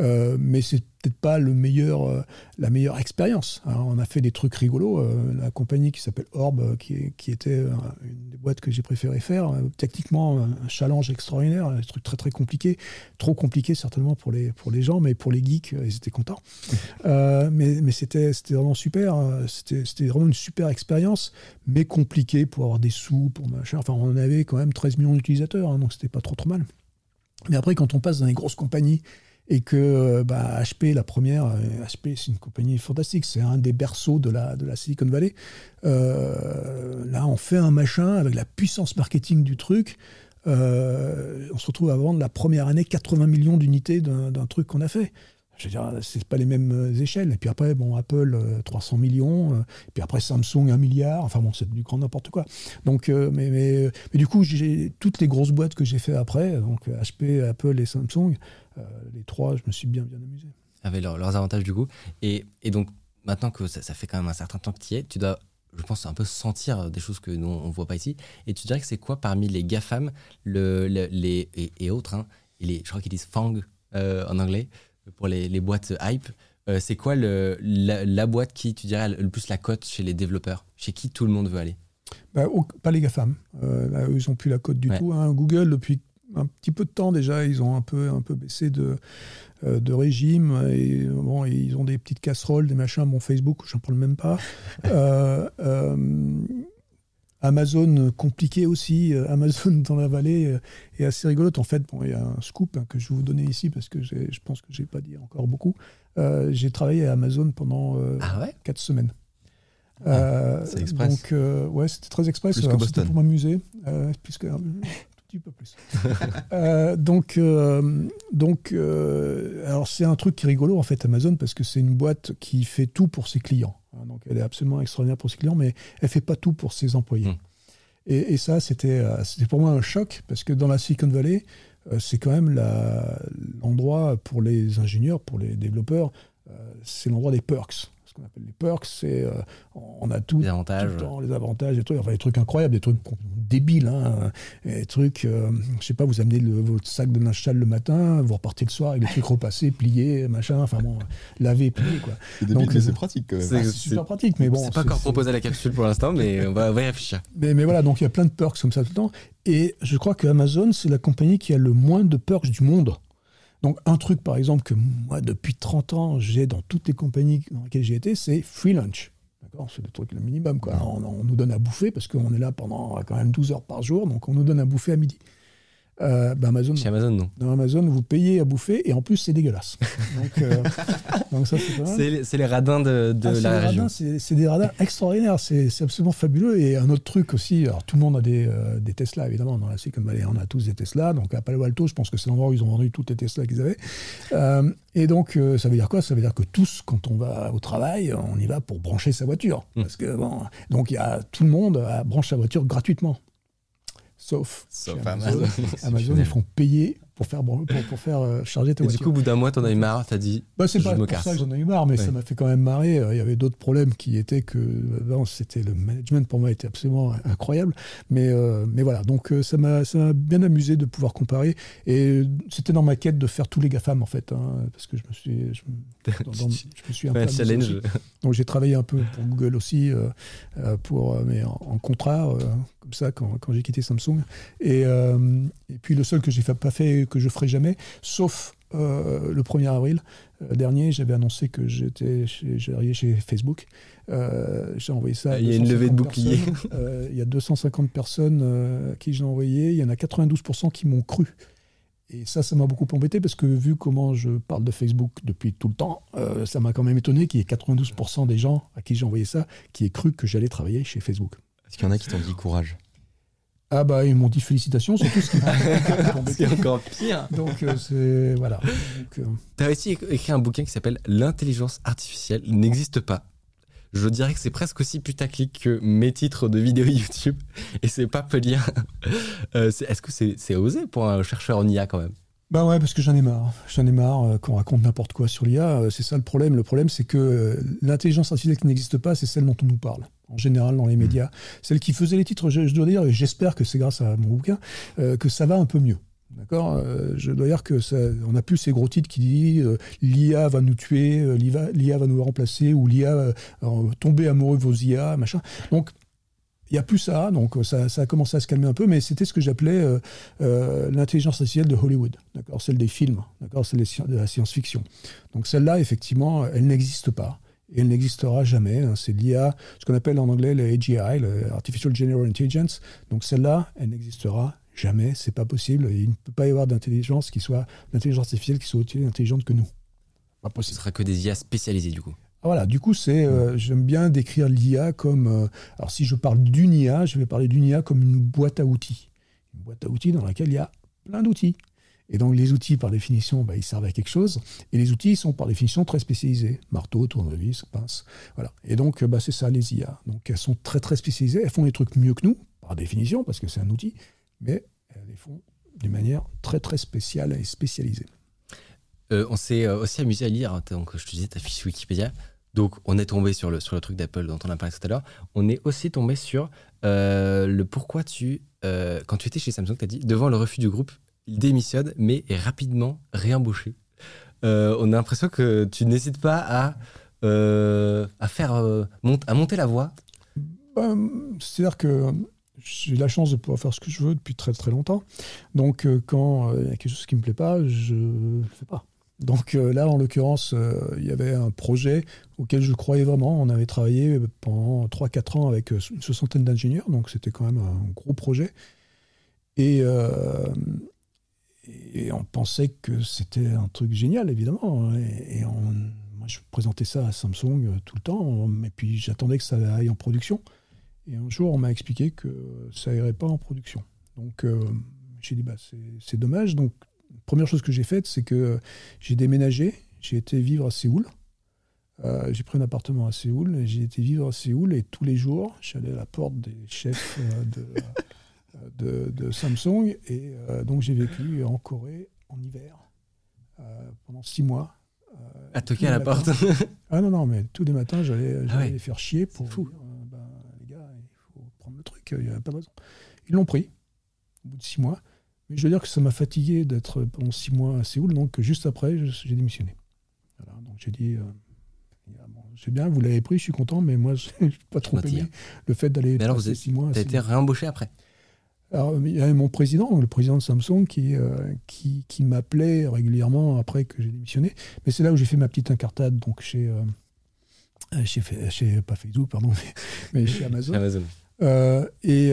Euh, mais c'est peut-être pas le meilleur, euh, la meilleure expérience. on a fait des trucs rigolos. Euh, la compagnie qui s'appelle Orb, qui, qui, était une des boîtes que j'ai préféré faire, techniquement un challenge extraordinaire, un truc très très compliqué, trop compliqué certainement pour les, pour les gens, mais pour les geeks, ils étaient contents. mais mais c'était, vraiment super. C'était, c'était vraiment une super expérience, mais compliqué pour avoir des sous, pour machin. Enfin, on avait quand même 13 millions d'utilisateurs, hein, donc c'était pas trop trop mal. Mais après, quand on passe dans les grosses compagnies et que bah, HP, la première, HP euh, c'est une compagnie fantastique, c'est un des berceaux de la, de la Silicon Valley. Euh, là, on fait un machin avec la puissance marketing du truc. Euh, on se retrouve à vendre la première année 80 millions d'unités d'un truc qu'on a fait je veux dire, c'est pas les mêmes euh, échelles. Et puis après, bon, Apple, 300 euh, millions. Euh, et puis après, Samsung, 1 milliard. Enfin bon, c'est du grand n'importe quoi. Donc, mais, mais, mais, du coup, toutes les grosses boîtes que j'ai fait après, donc HP, Apple et Samsung, les trois, je me suis bien, bien amusé. Avec leurs, avantages du coup. Et, et donc, maintenant que ça, fait quand même un certain temps que tu y es, tu dois je pense, un peu sentir des choses que nous, on ne voit pas ici. Et tu dirais que c'est quoi parmi les GAFAM le, les, et, autres, hein, et les, je crois qu'ils disent FANG en anglais, pour les, boîtes hype. Euh, c'est quoi le, la, boîte qui, tu dirais, le plus la cote chez les développeurs? Chez qui tout le monde veut aller? Bah, Pas les GAFAM. Euh, ils n'ont plus la cote du tout. Hein. Google, depuis un petit peu de temps déjà, ils ont un peu, un peu baissé de, euh, de régime. Et, bon, ils ont des petites casseroles, des machins. Bon, Facebook, j'en parle même pas. Amazon compliqué aussi. Euh, Amazon dans la vallée euh, est assez rigolote. En fait, bon, il y a un scoop hein, que je vais vous donner ici parce que je pense que je n'ai pas dit encore beaucoup. Euh, j'ai travaillé à Amazon pendant ah 4 semaines. Ah, c'est express. Donc, ouais, c'était très express. Plus que Boston. pour m'amuser. Petit peu plus. donc, donc alors c'est un truc qui est rigolo en fait, Amazon, parce que c'est une boîte qui fait tout pour ses clients. Hein, donc elle est absolument extraordinaire pour ses clients, mais elle fait pas tout pour ses employés. Hmm. Et, ça, c'était euh, pour moi un choc, parce que dans la Silicon Valley, euh, c'est quand même l'endroit pour les ingénieurs, pour les développeurs, euh, c'est l'endroit des perks. Ce qu'on appelle les perks, c'est euh, on a tout, Les avantages. tout le temps, les avantages, des trucs, enfin des trucs incroyables, des trucs débiles, hein, des trucs, euh, je sais pas, vous amenez le- votre sac de linge sale le matin, vous repartez le soir avec les trucs repassés, pliés, machin, enfin bon, laver, plier quoi. C'est Donc, débile, euh, c'est pratique quand même. c'est- Ah, c'est super pratique, mais bon. c'est pas encore proposé à la capsule pour l'instant, mais on va, on va y réfléchir. mais, mais voilà, donc il y a plein de perks comme ça tout le temps. Et je crois que Amazon, c'est la compagnie qui a le moins de perks du monde. Donc un truc, par exemple, que moi, depuis 30 ans, j'ai dans toutes les compagnies dans lesquelles j'ai été, c'est free lunch. D'accord C'est le truc le minimum. Quoi. On, on nous donne à bouffer parce qu'on est là pendant quand même 12 heures par jour, donc on nous donne à bouffer à midi. Euh, bah, Amazon, Chez Amazon, non. dans Amazon, vous payez à bouffer et en plus, c'est dégueulasse. Donc, euh, donc ça, c'est pas mal. C'est les- radins de, de Ah, la région. radins, C'est des radins extraordinaires, c'est absolument fabuleux. Et un autre truc aussi, alors tout le monde a des, euh, des Tesla, évidemment, dans la Silicon Valley, on a tous des Tesla. Donc à Palo Alto, je pense que c'est l'endroit où ils ont vendu toutes les Tesla qu'ils avaient. Euh, et donc, euh, ça veut dire quoi? Ça veut dire que tous, quand on va au travail, on y va pour brancher sa voiture. Mm. Parce que, bon, donc il y a tout le monde branche sa voiture gratuitement. Sauf, Amazon. Amazon, ils font payer pour faire, pour, pour faire euh, charger ta Et du coup, au bout d'un mois, t'en as eu marre, t'as dit. Bah, c'est pas me pour casse. ça que j'en ai eu marre, mais Ouais. ça m'a fait quand même marrer. Euh, Il y avait d'autres problèmes qui étaient que euh, bon, c'était le management pour moi était absolument incroyable. Mais, euh, mais voilà, donc ça m'a ça m'a bien amusé de pouvoir comparer. Et c'était dans ma quête de faire tous les GAFAM en fait, hein, parce que je me suis, je, me- dans- dans- je me suis un peu un challenge. Donc j'ai travaillé un peu pour Google aussi, euh, pour, mais en, en contrat, euh, comme ça, quand, quand j'ai quitté Samsung. Et, et puis le seul que j'ai pas fait, que je ferai jamais, sauf euh, le 1er avril euh, dernier, j'avais annoncé que j'étais chez, chez Facebook. Euh, j'ai envoyé ça. à Il y a une levée de 250 boucliers. personnes. Euh, il y a 250 personnes euh, à qui j'ai envoyé. Il y en a 92% qui m'ont cru. Et ça, ça m'a beaucoup embêté parce que vu comment je parle de Facebook depuis tout le temps, euh, ça m'a quand même étonné qu'il y ait 92% des gens à qui j'ai envoyé ça qui aient cru que j'allais travailler chez Facebook. Est-ce qu'il y en a qui t'ont dit courage? Ah bah ils m'ont dit félicitations, c'est tout ce qui m'a C'est encore pire. Donc euh, c'est voilà. Euh, T'as aussi écrit un bouquin qui s'appelle L'intelligence artificielle n'existe pas. Je dirais que c'est presque aussi putaclic que mes titres de vidéos YouTube. Et c'est pas peu lire. Euh, Est-ce que c'est c'est osé pour un chercheur en IA quand même? Bah ouais, parce que j'en ai marre. J'en ai marre euh, qu'on raconte n'importe quoi sur l'IA. euh, C'est ça le problème. Le problème, c'est que l'intelligence artificielle qui n'existe pas, c'est celle dont on nous parle. En général, dans les médias. Celle qui faisait les titres, je, je dois dire, et j'espère que c'est grâce à mon bouquin, euh, que ça va un peu mieux. D'accord Euh, Je dois dire que ça, on n'a plus ces gros titres qui disent euh, l'IA va nous tuer, euh, l'IA, va nous remplacer, ou l'IA tomber amoureux de vos IA, machin. Donc, il n'y a plus ça, donc ça, ça a commencé à se calmer un peu, mais c'était ce que j'appelais l'intelligence artificielle de Hollywood, d'accord, celle des films, d'accord, celle de la science-fiction. Donc celle-là, effectivement, elle n'existe pas. Et elle n'existera jamais. hein. C'est l'IA, ce qu'on appelle en anglais le AGI, le Artificial General Intelligence. Donc celle-là, elle n'existera jamais. C'est pas possible. Il ne peut pas y avoir d'intelligence qui soit d'intelligence artificielle qui soit aussi intelligente que nous. Pas Ce possible. sera que des IA spécialisées du coup. Ah, Voilà, du coup, c'est, euh, j'aime bien décrire l'IA comme. euh, alors, si je parle d'une IA, je vais parler d'une IA comme une boîte à outils. Une boîte à outils dans laquelle il y a plein d'outils. Et donc, les outils, par définition, bah, ils servent à quelque chose. Et les outils sont, par définition, très spécialisés. Marteau, tournevis, pince. Voilà. Et donc, bah, c'est ça, les IA. Donc, elles sont très, très spécialisées. Elles font des trucs mieux que nous, par définition, parce que c'est un outil. Mais elles les font d'une manière très, très spéciale et spécialisée. Euh, on s'est euh, aussi amusé à lire, hein, donc je te disais, ta fiche Wikipédia. Donc on est tombé sur le, sur le truc d'Apple dont on a parlé tout à l'heure. On est aussi tombé sur euh, le pourquoi tu, quand tu étais chez Samsung, tu as dit, devant le refus du groupe, il démissionne, mais est rapidement réembauché. Euh, on a l'impression que tu n'hésites pas à, euh, à, faire, euh, à monter la voie. Ben, C'est-à-dire que j'ai la chance de pouvoir faire ce que je veux depuis très très longtemps. Donc euh, quand euh, il y a quelque chose qui me plaît pas, je ne le fais pas. Donc euh, là, en l'occurrence, euh, il y avait un projet auquel je croyais vraiment. On avait travaillé pendant 3-4 ans avec euh, une soixantaine d'ingénieurs, donc c'était quand même un gros projet. Et, euh, et on pensait que c'était un truc génial, évidemment. hein. Et, moi, je présentais ça à Samsung euh, tout le temps, et puis j'attendais que ça aille en production. Et un jour, on m'a expliqué que ça irait pas en production. Donc, euh, j'ai dit, bah, c'est- dommage. Donc, première chose que j'ai faite, c'est que j'ai déménagé. J'ai été vivre à Séoul. Euh, j'ai pris un appartement à Séoul. J'ai été vivre à Séoul et tous les jours, j'allais à la porte des chefs euh, de, de, de Samsung. Et donc j'ai vécu en Corée en hiver pendant six mois. à toquer à la porte. ah non, non, mais tous les matins, j'allais Ah les faire chier pour dire, ben, les gars, il faut prendre le truc, il n'y a pas de raison. Ils l'ont pris au bout de six mois. Mais je veux dire que ça m'a fatigué d'être pendant six mois à Séoul, donc juste après, j'ai démissionné. Voilà, donc j'ai dit, euh, c'est bien, vous l'avez pris, je suis content, mais moi, je n'ai pas trop aimé le fait d'aller passer vous êtes, six mois. As été réembauché après? Alors, il y avait mon président, le président de Samsung, qui, euh, qui, qui m'appelait régulièrement après que j'ai démissionné. Mais c'est là où j'ai fait ma petite incartade, donc chez, euh, chez, chez, pas Facebook, pardon, mais, mais chez Amazon. Amazon. et,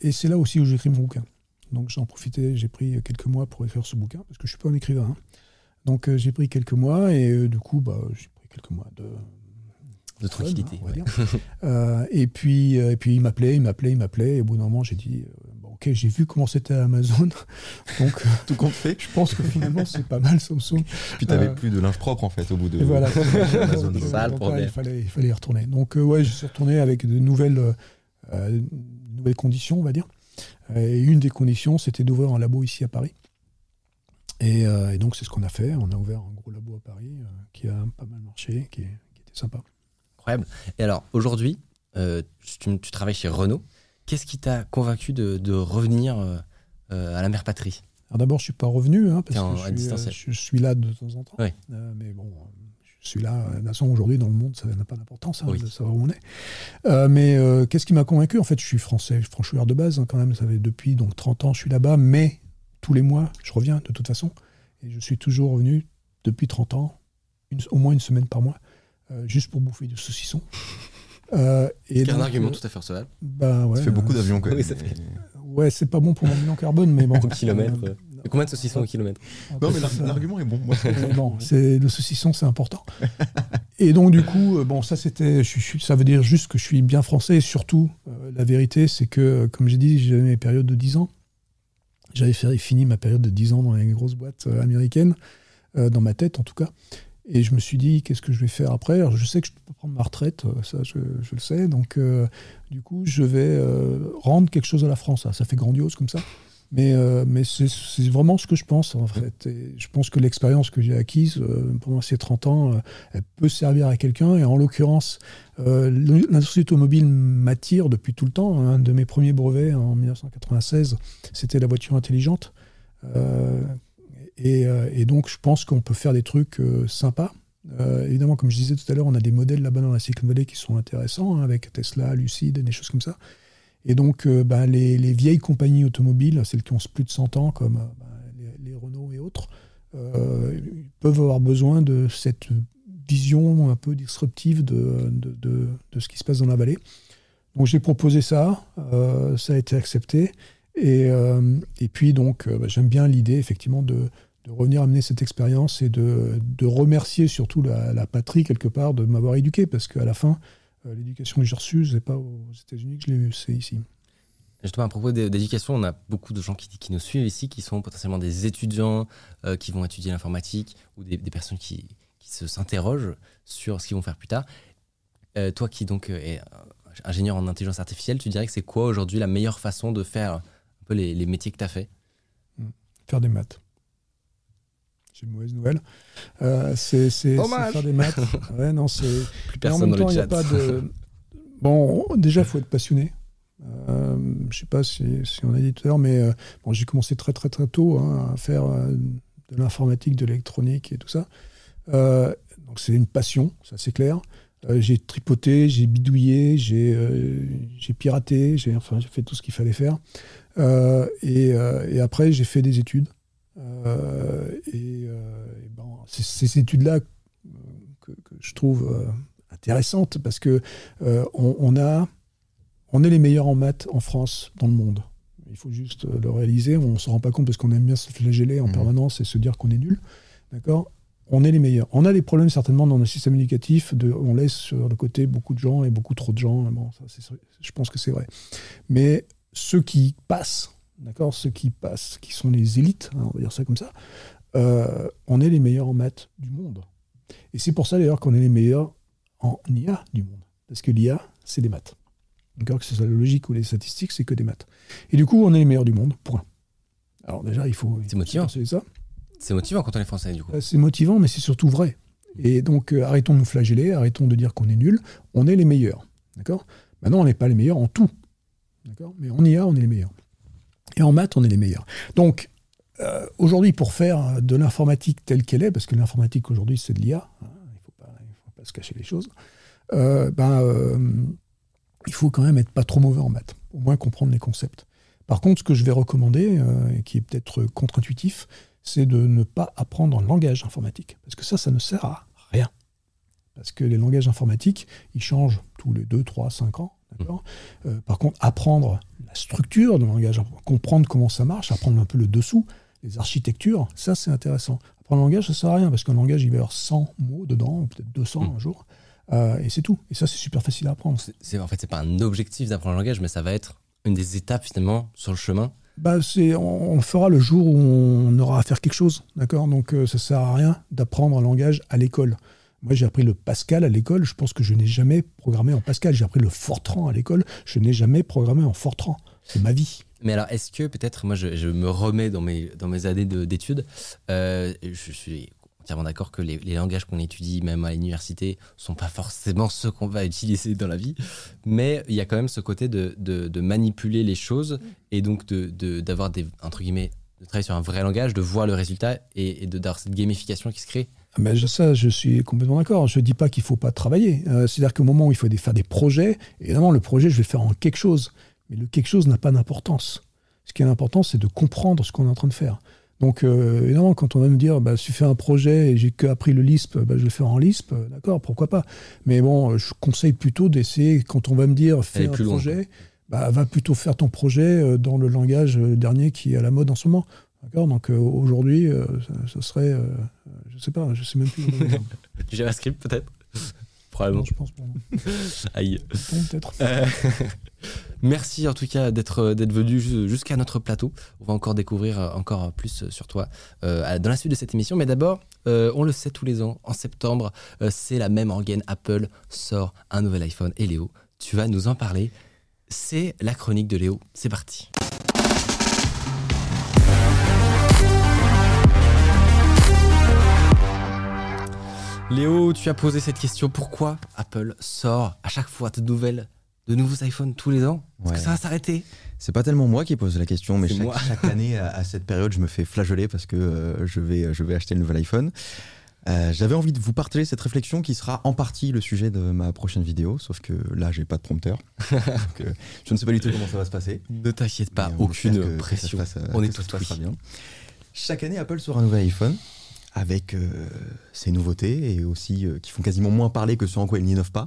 et c'est là aussi où j'ai écrit mon bouquin. Donc j'en profitais, j'ai pris quelques mois pour écrire ce bouquin, parce que je ne suis pas un écrivain. Hein. Donc euh, j'ai pris quelques mois, et euh, du coup, bah, j'ai pris quelques mois de... De tranquillité. Euh, et, puis, et puis il m'appelait, il m'appelait, il m'appelait, et au bout d'un moment, j'ai dit, ok, j'ai vu comment c'était à Amazon, donc tout compte fait. Je pense que finalement, c'est pas mal Samsung. Puis tu n'avais plus de linge propre, en fait, au bout de... Et voilà, Amazon. donc, ça, le problème. il, fallait, il fallait y retourner. Donc ouais, je suis retourné avec de nouvelles, nouvelles conditions, on va dire. Et une des conditions, c'était d'ouvrir un labo ici à Paris. Et, euh, donc, c'est ce qu'on a fait. On a ouvert un gros labo à Paris euh, qui a pas mal marché, qui, qui, était sympa. Incroyable. Et alors, aujourd'hui, euh, tu, travailles chez Renault. Qu'est-ce qui t'a convaincu de, revenir à la mère patrie? Alors d'abord, je ne suis pas revenu, hein, parce en, que je suis, je suis, là de temps en temps. Oui. mais bon, je suis là. De toute façon, aujourd'hui, dans le monde, ça n'a pas d'importance hein, de savoir où on est. Euh, mais euh, qu'est-ce qui m'a convaincu? En fait, je suis français, franchouilleur de base, hein, quand même. Ça fait depuis donc 30 ans, je suis là-bas. Mais tous les mois, je reviens de toute façon. Et je suis toujours revenu depuis 30 ans, au moins une semaine par mois, euh, juste pour bouffer du saucisson. Euh, et un argument tout à fait recevable. Bah, ouais, ça fait beaucoup d'avions quand même. Oui, ça fait... Ouais, c'est pas bon pour mon bilan carbone, mais bon. Au kilomètre. Combien de saucissons au kilomètre Non, mais l'argument est bon. Moi, bon, le saucisson, c'est important. et donc du coup, euh, bon, ça c'était, ça veut dire juste que je suis bien français. Et surtout, euh, la vérité, c'est que, comme j'ai dit, j'avais mes périodes de 10 ans. J'avais fini ma période de 10 ans dans les grosses boîtes euh, américaines, dans ma tête en tout cas. Et je me suis dit, qu'est-ce que je vais faire après? Je sais que je peux prendre ma retraite, ça je, le sais. Donc, du coup, je vais rendre quelque chose à la France. Ça, fait grandiose comme ça. Mais, euh, mais c'est vraiment ce que je pense, en fait. Je pense que l'expérience que j'ai acquise euh, pendant ces 30 ans, euh, elle peut servir à quelqu'un. Et en l'occurrence, l'industrie automobile m'attire depuis tout le temps. Un de mes premiers brevets en 1996, c'était la voiture intelligente. Et, et, donc, je pense qu'on peut faire des trucs sympas. évidemment, comme je disais tout à l'heure, on a des modèles là-bas dans la Silicon Valley qui sont intéressants, hein, avec Tesla, Lucid, des choses comme ça. Et donc, euh, bah, les, vieilles compagnies automobiles, celles qui ont plus de 100 ans, comme euh, bah, les, Renault et autres, euh, peuvent avoir besoin de cette vision un peu disruptive de, ce qui se passe dans la vallée. Donc, j'ai proposé ça, ça a été accepté. Et, et puis, donc, bah, j'aime bien l'idée, effectivement, de, revenir amener cette expérience et de, remercier surtout la, la, patrie, quelque part, de m'avoir éduqué, parce qu'à la fin, euh, l'éducation que j'ai reçue, ce n'est pas aux États-Unis que je l'ai eue, c'est ici. Justement, à propos d'éducation, on a beaucoup de gens qui, qui, nous suivent ici, qui sont potentiellement des étudiants euh, qui vont étudier l'informatique ou des, personnes qui, qui se s'interrogent sur ce qu'ils vont faire plus tard. Euh, toi qui donc es ingénieur en intelligence artificielle, tu dirais que c'est quoi aujourd'hui la meilleure façon de faire un peu les, les métiers que tu as fait? Faire des maths c'est une mauvaise nouvelle. Euh, c'est faire des maths. Ouais, non, c'est. Plus personne dans le chat. pas de... Bon, déjà, il faut être passionné. Euh, je ne sais pas si, si, on a dit tout à l'heure, mais euh, bon, j'ai commencé très très très tôt hein, à faire de l'informatique, de l'électronique et tout ça. donc c'est une passion, ça c'est clair. j'ai tripoté, j'ai bidouillé, j'ai piraté, j'ai enfin, fait tout ce qu'il fallait faire. Et, et, après, j'ai fait des études. Euh, et, euh, ben, c'est ces études-là que, je trouve euh, intéressantes parce que on, a, on est les meilleurs en maths en France dans le monde. Il faut juste le réaliser. On ne se rend pas compte parce qu'on aime bien se flageller en mmh. permanence et se dire qu'on est nul. D'accord? On est les meilleurs. On a des problèmes certainement dans le système éducatif. De, on laisse sur le côté beaucoup de gens et beaucoup trop de gens. Bon, ça, je pense que c'est vrai. Mais ceux qui passent d'accord, ceux qui passent, qui sont les élites, hein, on va dire ça comme ça, euh, on est les meilleurs en maths du monde. Et c'est pour ça d'ailleurs qu'on est les meilleurs en IA du monde. Parce que l'IA, c'est des maths. D'accord que ce soit la logique ou les statistiques, c'est que des maths. Et du coup, on est les meilleurs du monde, point. Alors déjà, il faut... C'est motivant. C'est ça. C'est motivant quand on est français, du coup. Euh, C'est motivant, mais c'est surtout vrai. Et donc, euh, arrêtons de nous flageller, arrêtons de dire qu'on est nul. On est les meilleurs. D'accord? Maintenant, on n'est pas les meilleurs en tout. D'accord? Mais en IA, on est les meilleurs. Et en maths, on est les meilleurs. Donc, euh, aujourd'hui, pour faire de l'informatique telle qu'elle est, parce que l'informatique aujourd'hui, c'est de l'IA, hein, il ne faut, pas- se cacher les choses, euh, ben, euh, il faut quand même être pas trop mauvais en maths, au moins comprendre les concepts. Par contre, ce que je vais recommander, et qui est peut-être contre-intuitif, c'est de ne pas apprendre un langage informatique. Parce que ça, ça ne sert à rien. Parce que les langages informatiques, ils changent tous les 2, 3, 5 ans. Euh, par contre, apprendre la structure de langage, comprendre comment ça marche, apprendre un peu le dessous, les architectures, ça c'est intéressant. Apprendre un langage, ça sert à rien, parce qu'un langage, il va y avoir 100 mots dedans, peut-être 200 Mm. un jour. Euh, et c'est tout. Et ça, c'est super facile à apprendre. En fait, c'est pas un objectif d'apprendre un langage, mais ça va être une des étapes finalement sur le chemin. Bah, c'est, on, on le fera le jour où on aura à faire quelque chose, d'accord? Donc euh, ça sert à rien d'apprendre un langage à l'école. Moi, j'ai appris le Pascal à l'école. Je pense que je n'ai jamais programmé en Pascal. J'ai appris le Fortran à l'école. Je n'ai jamais programmé en Fortran. C'est ma vie. Mais alors, est-ce que peut-être, moi, je, me remets dans mes, dans mes années de- d'études, euh, je suis entièrement d'accord que les, langages qu'on étudie, même à l'université, sont pas forcément ceux qu'on va utiliser dans la vie, mais il y a quand même ce côté de, de- manipuler les choses et donc de- de- d'avoir des, entre guillemets, de travailler sur un vrai langage, de voir le résultat et, et d'avoir cette gamification qui se crée. Je- ça, je suis complètement d'accord. Je ne dis pas qu'il ne faut pas travailler. Euh, C'est-à-dire qu'au moment où il faut faire des projets, évidemment, le projet, je vais le faire en quelque chose. Mais le quelque chose n'a pas d'importance. Ce qui est important, c'est de comprendre ce qu'on est en train de faire. Donc, euh, évidemment, quand on va me dire, bah, si tu fais un projet et j'ai que appris le Lisp, bah, je vais le faire en Lisp, euh, d'accord, pourquoi pas. Mais bon, euh, je conseille plutôt d'essayer, quand on va me dire, fais un plus projet, bah, va plutôt faire ton projet euh, dans le langage dernier qui est à la mode en ce moment. D'accord Donc, euh, aujourd'hui, euh, ça, ça serait, euh, je sais pas, je sais même plus. Du JavaScript peut-être? Non, Probablement. je pense pas. Aïe. Peut-être. Euh, Merci en tout cas d'être euh, venu jus- jusqu'à notre plateau. On va encore découvrir encore plus sur toi dans la suite de cette émission. Mais d'abord, on le sait tous les ans, en septembre, c'est la même organe. Apple sort un nouvel iPhone. Et Léo, tu vas nous en parler. C'est la chronique de Léo. C'est parti. Léo, tu as posé cette question. Pourquoi Apple sort à chaque fois de nouvelles, de nouveaux iPhones tous les ans? Est-ce Ouais. que ça va s'arrêter? C'est pas tellement moi qui pose la question, mais chaque, année à, à cette période, je me fais flageoler parce que euh, je, vais, je vais acheter le nouvel iPhone. Euh, J'avais envie de vous partager cette réflexion qui sera en partie le sujet de ma prochaine vidéo, sauf que là, j'ai pas de prompteur. Donc, euh, je ne sais pas du tout comment ça va se passer. Ne t'inquiète pas, Mais aucune pression. passe, On est oui. bien. Chaque année, Apple sort un nouvel iPhone avec euh, ses nouveautés et aussi euh, qui font quasiment moins parler que ce en quoi ils n'innovent pas.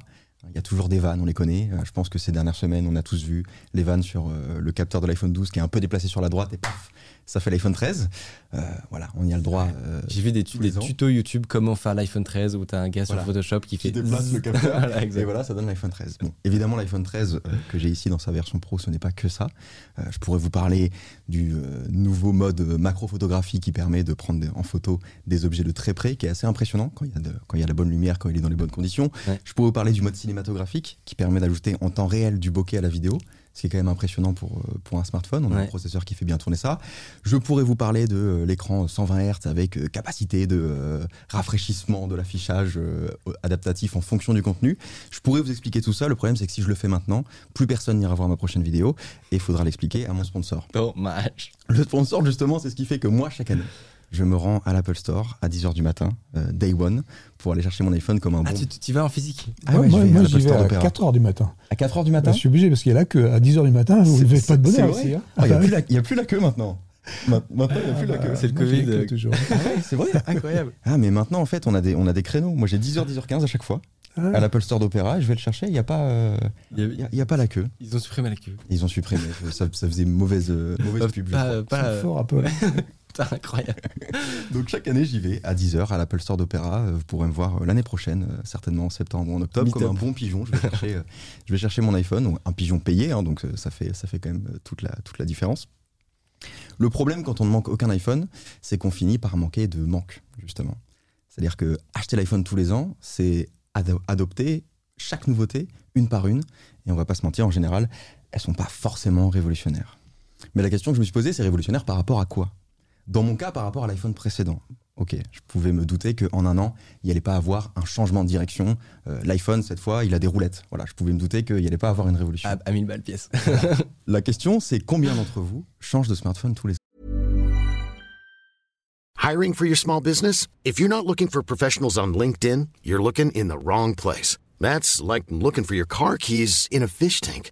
Il y a toujours des vannes, on les connaît. Euh, je pense que ces dernières semaines, on a tous vu les vannes sur euh, le capteur de l'iPhone 12 qui est un peu déplacé sur la droite et paf, ça fait l'iPhone 13. Euh, voilà, on y a le droit. euh, J'ai vu des, tu- des tutos YouTube comment faire l'iPhone 13 où t'as un gars sur Voilà. Photoshop qui fait qui déplace le capteur. Voilà. Et voilà, ça donne l'iPhone 13. Bon, évidemment, l'iPhone 13 euh, que j'ai ici dans sa version pro, ce n'est pas que ça. Je pourrais vous parler du nouveau mode macro-photographie qui permet de prendre des- en photo des objets de très près, qui est assez impressionnant quand il y a, de- quand il y a la bonne lumière, quand il est dans les bonnes conditions. Ouais. Je pourrais vous parler du mode cinématographique qui permet d'ajouter en temps réel du bokeh à la vidéo. Ce qui est quand même impressionnant pour, euh, pour un smartphone. On a Ouais. un processeur qui fait bien tourner ça. Je pourrais vous parler de euh, l'écran 120 Hz avec euh, capacité de euh, rafraîchissement de l'affichage euh, adaptatif en fonction du contenu. Je pourrais vous expliquer tout ça. Le problème, c'est que si je le fais maintenant, plus personne n'ira voir ma prochaine vidéo et il faudra l'expliquer à mon sponsor. Dommage. Le sponsor, justement, c'est ce qui fait que moi, chaque année, je me rends à l'Apple Store à 10h du matin, euh, day one, pour aller chercher mon iPhone comme un bon. Ah, tu, tu vas en physique Ah moi, ouais, je moi, vais moi, à vais Store à d'Opéra. 4h du matin. À 4h du Bah, matin je suis obligé parce qu'il y a là que à 10h du matin, vous ne levez pas de vrai ici. hein. Ah, Il n'y Ah a, bah plus la- il y a plus la queue maintenant. Ma- Maintenant, il n'y a plus la Ah queue. bah, C'est le moi, Covid, la queue euh, toujours. Ah ouais, c'est vrai. Incroyable. Ah, mais maintenant, en fait, on a des, on a des créneaux. Moi, j'ai 10h, 10h15 à chaque fois Ah, à l'Apple Store d'Opéra. Je vais le chercher. Il n'y a, pas, euh, Il y a- il y a, il y a pas la queue. Ils ont supprimé la queue. Ils ont supprimé. ça, ça faisait mauvaise, euh, mauvaise pub. je pas, c'est pas, fort Apple. Putain, incroyable. Donc, chaque année, j'y vais à 10h à l'Apple Store d'Opéra. Euh, Vous pourrez me voir euh, l'année prochaine, euh, certainement en septembre ou en octobre, Meet comme up. un bon pigeon. Je vais chercher, je vais chercher mon iPhone, un pigeon payé. hein, donc, ça fait, ça fait quand même toute la, toute la différence. Le problème quand on ne manque aucun iPhone, c'est qu'on finit par manquer de manque, justement. C'est-à-dire que acheter l'iPhone tous les ans, c'est ado- adopter chaque nouveauté, une par une. Et on va pas se mentir, en général, elles sont pas forcément révolutionnaires. Mais la question que je me suis posée, c'est révolutionnaire par rapport à quoi? Dans mon cas, par rapport à l'iPhone précédent. Ok, je pouvais me douter qu'en un an, il n'y allait pas avoir un changement de direction. Euh, L'iPhone, cette fois, il a des roulettes. Voilà, je pouvais me douter qu'il n'y allait pas avoir une révolution. À, à 1000 balles pièce. La question, c'est combien d'entre vous changent de smartphone tous les Hiring for your small business? If you're not looking for professionals on LinkedIn, you're looking in the wrong place. That's like looking for your car keys in a fish tank.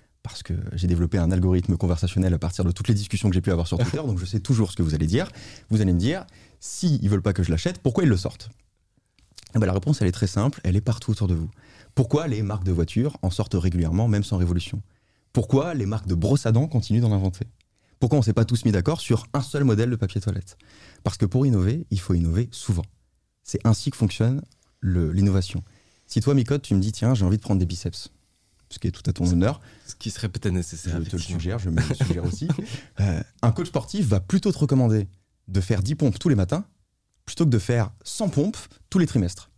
parce que j'ai développé un algorithme conversationnel à partir de toutes les discussions que j'ai pu avoir sur Twitter, donc je sais toujours ce que vous allez dire. Vous allez me dire, s'ils veulent pas que je l'achète, pourquoi ils le sortent? Eh ben, La réponse, elle est très simple, elle est partout autour de vous. Pourquoi les marques de voitures en sortent régulièrement, même sans révolution? Pourquoi les marques de brosse à dents continuent d'en inventer? Pourquoi on s'est pas tous mis d'accord sur un seul modèle de papier toilette? Parce que pour innover, il faut innover souvent. C'est ainsi que fonctionne l'innovation. Si toi, Micode, tu me dis, tiens, j'ai envie de prendre des biceps, ce qui est tout à ton honneur, Ce qui serait peut-être je nécessaire. te le suggère, je me le suggère aussi. Euh, un coach sportif va plutôt te recommander de faire 10 pompes tous les matins plutôt que de faire 100 pompes tous les trimestres.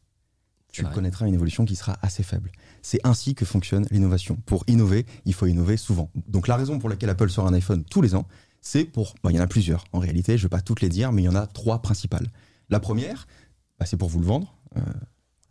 Tu vrai. connaîtras une évolution qui sera assez faible. C'est ainsi que fonctionne l'innovation. Pour innover, il faut innover souvent. Donc la raison pour laquelle Apple sort un iPhone tous les ans, c'est pour... bon, il y en a plusieurs. En réalité, je ne vais pas toutes les dire, mais il y en a trois principales. La première, bah, c'est pour vous le vendre. Euh,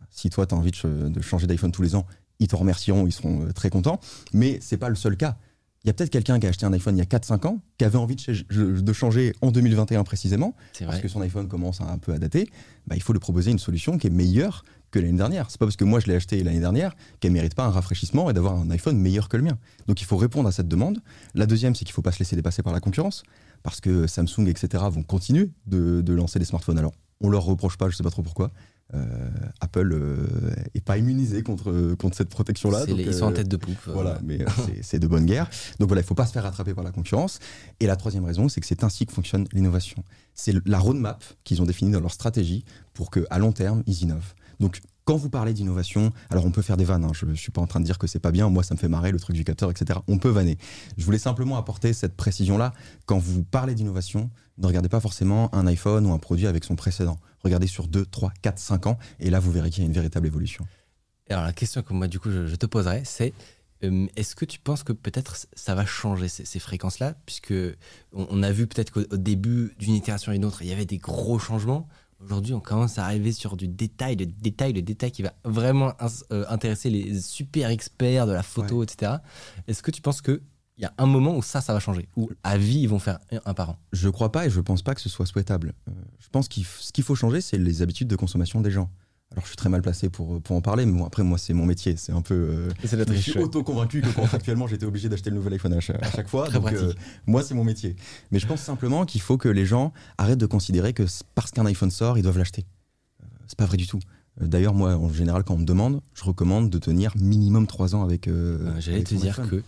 si toi, tu as envie de changer d'iPhone tous les ans, ils te remercieront, ils seront euh, très contents. Mais c'est pas le seul cas. Il y a peut-être quelqu'un qui a acheté un iPhone il y a 4-5 ans, qui avait envie de, ch- de changer en 2021 précisément, parce que son iPhone commence à un peu à dater, bah, il faut lui proposer une solution qui est meilleure que l'année dernière. C'est pas parce que moi je l'ai acheté l'année dernière qu'elle mérite pas un rafraîchissement et d'avoir un iPhone meilleur que le mien. Donc il faut répondre à cette demande. La deuxième, c'est qu'il faut pas se laisser dépasser par la concurrence, parce que Samsung, etc., vont continuer de, de lancer des smartphones. Alors on leur reproche pas, je sais pas trop pourquoi. Euh, Apple euh, est pas immunisé contre, contre cette protection-là. Donc, ils sont en euh, tête de poupe. euh, voilà, mais euh, c'est- de bonne guerre. Donc voilà, il ne faut pas se faire rattraper par la concurrence. Et la troisième raison, c'est que c'est ainsi que fonctionne l'innovation. C'est la roadmap qu'ils ont définie dans leur stratégie pour qu'à long terme, ils innovent. Donc quand vous parlez d'innovation, alors on peut faire des vannes, hein, je ne suis pas en train de dire que c'est pas bien, moi ça me fait marrer le truc du capteur, etc. On peut vanner. Je voulais simplement apporter cette précision-là. Quand vous parlez d'innovation, ne regardez pas forcément un iPhone ou un produit avec son précédent. Regardez sur 2, 3, 4, 5 ans, et là vous verrez qu'il y a une véritable évolution. Et alors la question que moi du coup je, je te poserais, c'est euh, est-ce que tu penses que peut-être ça va changer ces, ces fréquences-là, puisque on, on a vu peut-être qu'au au début d'une itération à une autre, il y avait des gros changements. Aujourd'hui, on commence à arriver sur du détail, le détail, le détail qui va vraiment euh, intéresser les super experts de la photo, etc. Est-ce que tu penses que il y a un moment où ça, ça va changer, où à vie ils vont faire un, par an Je crois pas et je pense pas que ce soit souhaitable. Euh, je pense que ce qu'il faut changer, c'est les habitudes de consommation des gens. Alors je suis très mal placé pour, pour en parler, mais bon, après moi c'est mon métier, c'est un peu... euh, C'est la je suis auto-convaincu que contractuellement j'étais obligé d'acheter le nouvel iPhone à chaque, à chaque fois. Très donc, pratique. euh, moi c'est mon métier. Mais je pense simplement qu'il faut que les gens arrêtent de considérer que parce qu'un iPhone sort, ils doivent l'acheter. Euh, c'est pas vrai du tout. Euh, D'ailleurs, moi, en général, quand on me demande, je recommande de tenir minimum 3 ans avec. euh, Euh, J'allais te dire iPhone. que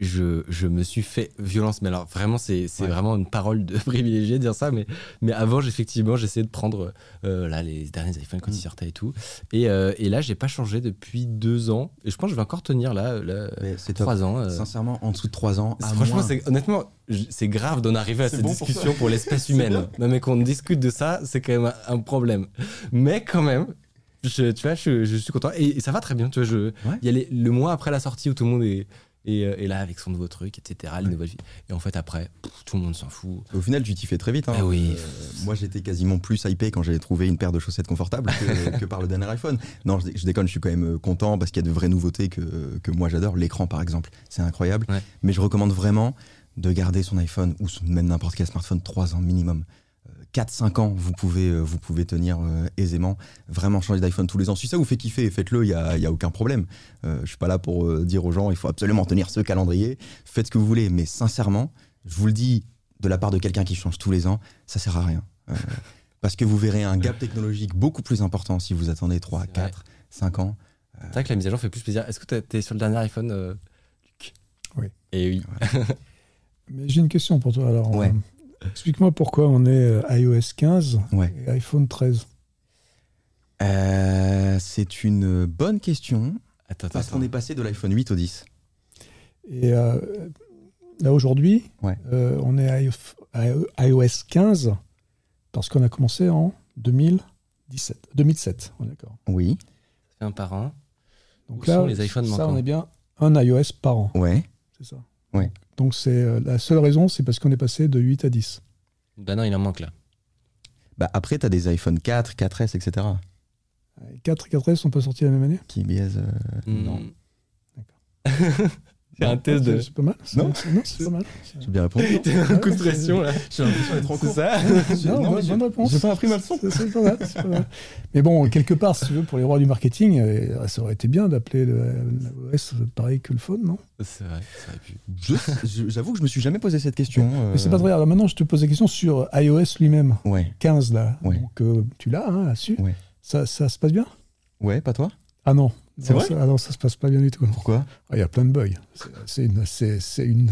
je, je me suis fait violence, mais alors vraiment, c'est Ouais. vraiment une parole de privilégié de dire ça, mais, mais avant, effectivement, j'essayais de prendre euh, là, les derniers iPhones quand Mm. ils sortaient et tout. Et, euh, et là, j'ai pas changé depuis deux ans, et je pense que je vais encore tenir là, là c'est top. trois ans. euh. Sincèrement, en dessous de 3 ans, Franchement, honnêtement, c'est grave d'en arriver à cette bon discussion pour, l'espèce humaine. Non, mais qu'on discute de ça, c'est quand même un, problème. Mais quand même, je, tu vois, je, je suis content. Et, et ça va très bien. Tu vois, je, Ouais. y a les- le mois après la sortie où tout le monde est, euh, est là avec son nouveau truc, etc., les Ouais. nouvelles vies. Et en fait, après, pff, tout le monde s'en fout. Au final, tu t'y fais très vite. hein. Ah oui. Euh, moi, j'étais quasiment plus hypé quand j'avais trouvé une paire de chaussettes confortables que, que par le dernier iPhone. Non, je, dé- je déconne, je suis quand même euh, content parce qu'il y a de vraies nouveautés que, que moi j'adore. L'écran, par exemple, c'est incroyable. Ouais. Mais je recommande vraiment de garder son iPhone ou son- même n'importe quel smartphone 3 ans minimum. 4-5 ans, vous pouvez, euh, vous pouvez tenir euh, aisément. Vraiment changer d'iPhone tous les ans. Si ça vous fait kiffer, faites-le, il n'y a, y a aucun problème. Euh, je suis pas là pour euh, dire aux gens, il faut absolument tenir ce calendrier. Faites ce que vous voulez. Mais sincèrement, je vous le dis de la part de quelqu'un qui change tous les ans, ça sert à rien. Euh, parce que vous verrez un gap technologique beaucoup plus important si vous attendez 3, C'est vrai. 4, 5 ans. C'est vrai que la mise à jour fait plus plaisir. Est-ce que tu es sur le dernier iPhone, euh, Luc? Oui. Et oui. Mais j'ai une question pour toi. Alors, Ouais. Explique-moi pourquoi on est euh, iOS 15 Ouais. et iPhone 13. Euh, c'est une bonne question. Attends, Parce qu'on est passé de l'iPhone 8 au 10. Et euh, là aujourd'hui, Ouais. euh, on est à iOS 15 parce qu'on a commencé en 2017, 2007. On est d'accord. Oui. Un par un. Donc Où là, sont les iPhones ça, manquants on est bien un iOS par an, Ouais. c'est ça. Ouais. Donc c'est euh, la seule raison, c'est parce qu'on est passé de 8 à 10. Bah non, il en manque là. Bah après, tu as des iPhone 4, 4S, etc. Et 4 et 4S sont pas sortis la même année? Qui biaisent. euh, Non. Hmm. C'est un test de. C'est pas mal. c'est- Non. c'est- non, c'est pas mal. J'ai bien répondu. un coup de pression là. J'ai l'impression d'être en C'est cours. ça Non, Non, bonne, réponse. j'ai pas appris ma leçon. C'est- C'est pas mal, c'est pas mal. Mais bon, quelque part, si tu veux, pour les rois du marketing, euh, ça aurait été bien d'appeler le l'OS pareil que le phone, non? C'est vrai, J'avoue que je me suis jamais posé cette question. Mais c'est euh, pas très grave. Alors maintenant, je te pose la question sur iOS lui-même, Ouais. 15 là. Ouais. Donc euh, tu l'as hein, là-dessus. Ouais. Ça, ça se passe bien? Ouais, pas toi? Ah non. C'est Non, vrai ça, ah non, ça se passe pas bien du tout. Pourquoi? Ah, Il y a plein de bugs. C'est- une,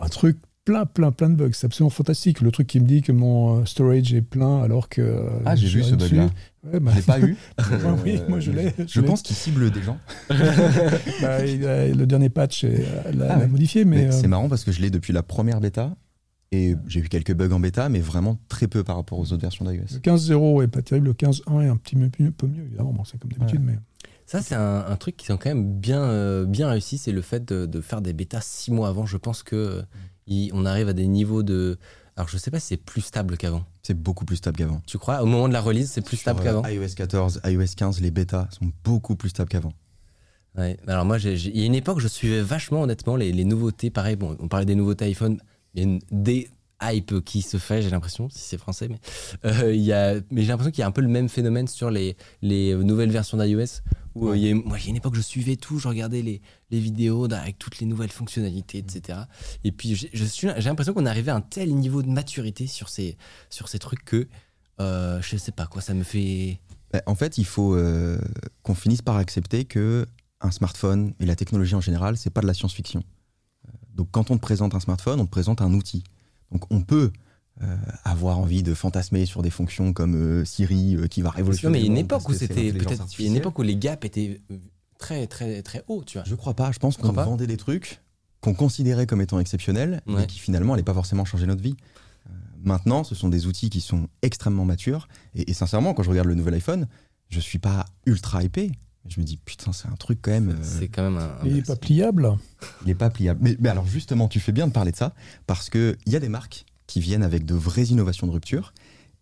un truc plein, plein, plein de bugs. C'est absolument fantastique. Le truc qui me dit que mon euh, storage est plein alors que. euh, Ah, j'ai vu ce bug-là. Ouais, bah, Je l'ai pas eu. Ah oui, Euh, moi je l'ai. Je pense qu'il cible des gens. Bah, il le dernier patch euh, l'a, Ah ouais. modifié, mais. Mais euh, c'est marrant parce que je l'ai depuis la première bêta. Et j'ai eu quelques bugs en bêta, mais vraiment très peu par rapport aux autres versions le d'iOS. 15.0 est pas terrible, le 15.1 est un petit peu mieux, peu mieux évidemment, bon, c'est comme d'habitude, mais Ça, c'est un, un truc qui sont quand même bien, euh, bien réussi, c'est le fait de, de faire des bêtas six mois avant. Je pense que euh, il- on arrive à des niveaux de. Alors, je sais pas si c'est plus stable qu'avant. C'est beaucoup plus stable qu'avant. Tu crois? Au moment de la release, c'est plus stable Sur, euh, qu'avant iOS 14, iOS 15, les bêtas sont beaucoup plus stables qu'avant. Ouais. Alors, moi, il y a une époque, je suivais vachement, honnêtement, les, les nouveautés. Pareil, bon, on parlait des nouveautés iPhone. Il y a une des hype qui se fait, j'ai l'impression, si c'est français, mais euh, y a, mais j'ai l'impression qu'il y a un peu le même phénomène sur les, les nouvelles versions d'iOS. Où euh, il y a, moi, il y a une époque, je suivais tout, je regardais les, les vidéos avec toutes les nouvelles fonctionnalités, etc. Et puis, j'ai l'impression qu'on est arrivé à un tel niveau de maturité sur ces, sur ces trucs que euh, je sais pas quoi, ça me fait. Bah, en fait, il faut euh, qu'on finisse par accepter que un smartphone et la technologie en général, c'est pas de la science-fiction. Euh, Donc, quand on te présente un smartphone, on te présente un outil. Donc, on peut euh, avoir envie de fantasmer sur des fonctions comme euh, Siri euh, qui va Non, révolutionner. mais il y a une époque où c'était peut-être. Une époque où les gaps étaient très, très, très hauts, tu vois. Je crois pas. Je pense qu'on vendait des trucs qu'on considérait comme étant exceptionnels, Ouais. mais qui finalement n'allaient pas forcément changer notre vie. Maintenant, ce sont des outils qui sont extrêmement matures. Et, et sincèrement, quand je regarde le nouvel iPhone, je suis pas ultra hypé. Je me dis, putain, c'est un truc quand même. euh, C'est quand même un. il n'est pas pliable. il n'est pas pliable. Mais, mais alors, justement, tu fais bien de parler de ça, parce qu'il y a des marques qui viennent avec de vraies innovations de rupture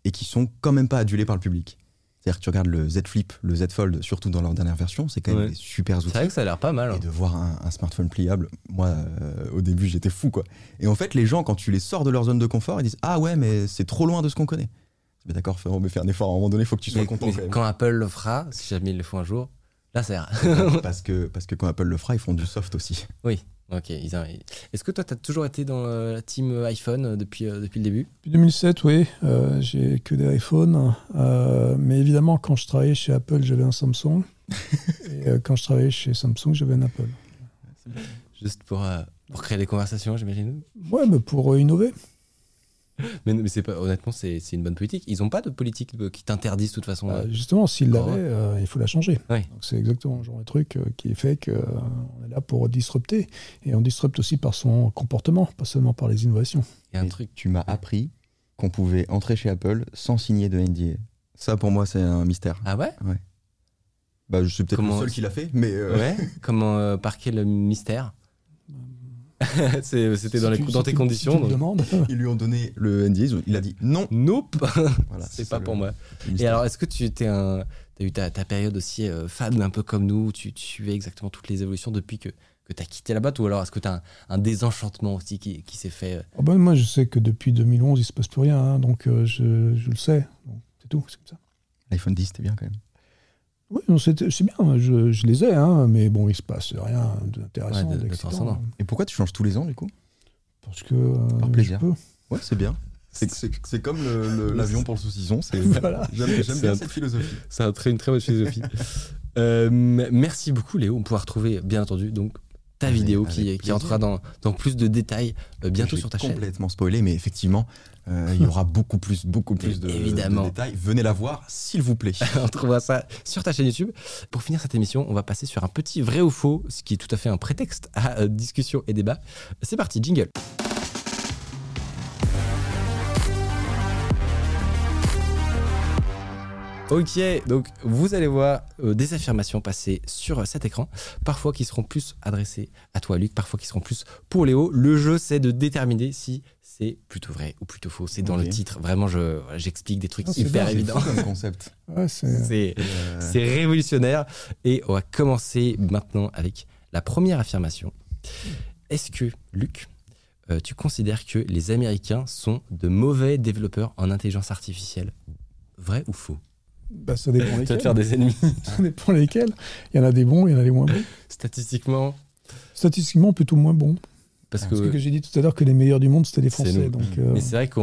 et qui sont quand même pas adulées par le public. C'est-à-dire que tu regardes le Z Flip, le Z Fold, surtout dans leur dernière version, c'est quand même Ouais. des super outils. C'est vrai que ça a l'air pas mal. hein. Et de voir un, un smartphone pliable, moi, euh, au début, j'étais fou, quoi. Et en fait, les gens, quand tu les sors de leur zone de confort, ils disent Ah ouais, mais c'est trop loin de ce qu'on connaît. Mais d'accord, on me faire un effort. À un moment donné, il faut que tu sois Mais- content. mais quand même. quand Apple le fera, si jamais ils le font un jour, ira. parce, que, parce que quand Apple le fera, ils font du soft aussi. ok. ils ont- Est-ce que toi, tu as toujours été dans euh, la team euh, iPhone euh, depuis, euh, depuis le début? Depuis 2007, oui, euh, j'ai que des iPhones. euh, mais évidemment, quand je travaillais chez Apple, j'avais un Samsung. et euh, quand je travaillais chez Samsung, j'avais un Apple. Juste pour, euh, pour créer des conversations, j'imagine Ouais, mais pour euh, innover. Mais, mais c'est pas, honnêtement, c'est une bonne politique. Ils n'ont pas de politique euh, qui t'interdisent de toute façon. Euh, euh, justement, s'il Encore, l'avait, euh, il faut la changer. C'est exactement le genre de truc qui fait qu'on est là pour disrupter. Et on disrupte aussi par son comportement, pas seulement par les innovations. Il y a un truc. Tu m'as appris qu'on pouvait entrer chez Apple sans signer de NDA. Ça, pour moi, c'est un mystère. Ah ouais? Bah, je suis peut-être le seul qui l'a fait, mais. euh, Ouais Comment euh, par quel mystère? C'était dans, les, tu- dans tes conditions. Tu donc-. Ils lui ont donné le NDA, il a dit non. Nope Voilà, C'est pas pour moi. Et alors, est-ce que tu un. T'as eu ta, ta période aussi euh, fan, un peu comme nous, où tu, suivais exactement toutes les évolutions depuis que, que tu as quitté la boîte Ou alors est-ce que tu as un, un désenchantement aussi qui, qui s'est fait euh, Ah ben, moi, je sais que depuis 2011, il se passe plus rien. hein, donc euh, je, je le sais. C'est tout, c'est comme ça. L'iPhone 10, c'était bien quand même. Oui, c'est bien, je, je les ai, hein, mais bon, il se passe rien d'intéressant, Ouais, Et pourquoi tu changes tous les ans, du coup? Parce que. euh, Par plaisir. je peux. Ouais, c'est bien. C'est- comme l'avion pour le saucisson. c'est- Voilà. J'aime bien un- cette philosophie. C'est un très- une très bonne philosophie. Euh, merci beaucoup, Léo. On pourra retrouver, bien entendu, donc ta Avec- vidéo avec qui, entrera dans, dans plus de détails euh, bientôt sur ta chaîne. complètement spoilé, mais effectivement, euh, il y aura beaucoup plus, beaucoup plus de, Évidemment. de détails. Venez la voir, s'il vous plaît. on trouvera ça sur ta chaîne YouTube. Pour finir cette émission, on va passer sur un petit vrai ou faux, ce qui est tout à fait un prétexte à euh, discussion et débat. C'est parti, jingle. Ok, donc vous allez voir euh, des affirmations passer sur cet écran, parfois qui seront plus adressées à toi Luc, parfois qui seront plus pour Léo. Le jeu c'est de déterminer si c'est plutôt vrai ou plutôt faux. C'est dans le titre, vraiment je j'explique des trucs Ah, hyper bien, c'est évidents. concept. Ouais, c'est- C'est Euh, c'est révolutionnaire. Et on va commencer maintenant avec la première affirmation. Est-ce que, Luc, euh, tu considères que les Américains sont de mauvais développeurs en intelligence artificielle? Vrai ou faux? Bah, ça dépend Tu vas te lesquels. faire des ennemis. Ça dépend lesquels. Il y en a des bons, il y en a des moins bons. Statistiquement, Statistiquement, plutôt moins bons. parce Ah, que. Que j'ai dit tout à l'heure que les meilleurs du monde, c'était les Français. Donc, euh, Mais c'est vrai qu'on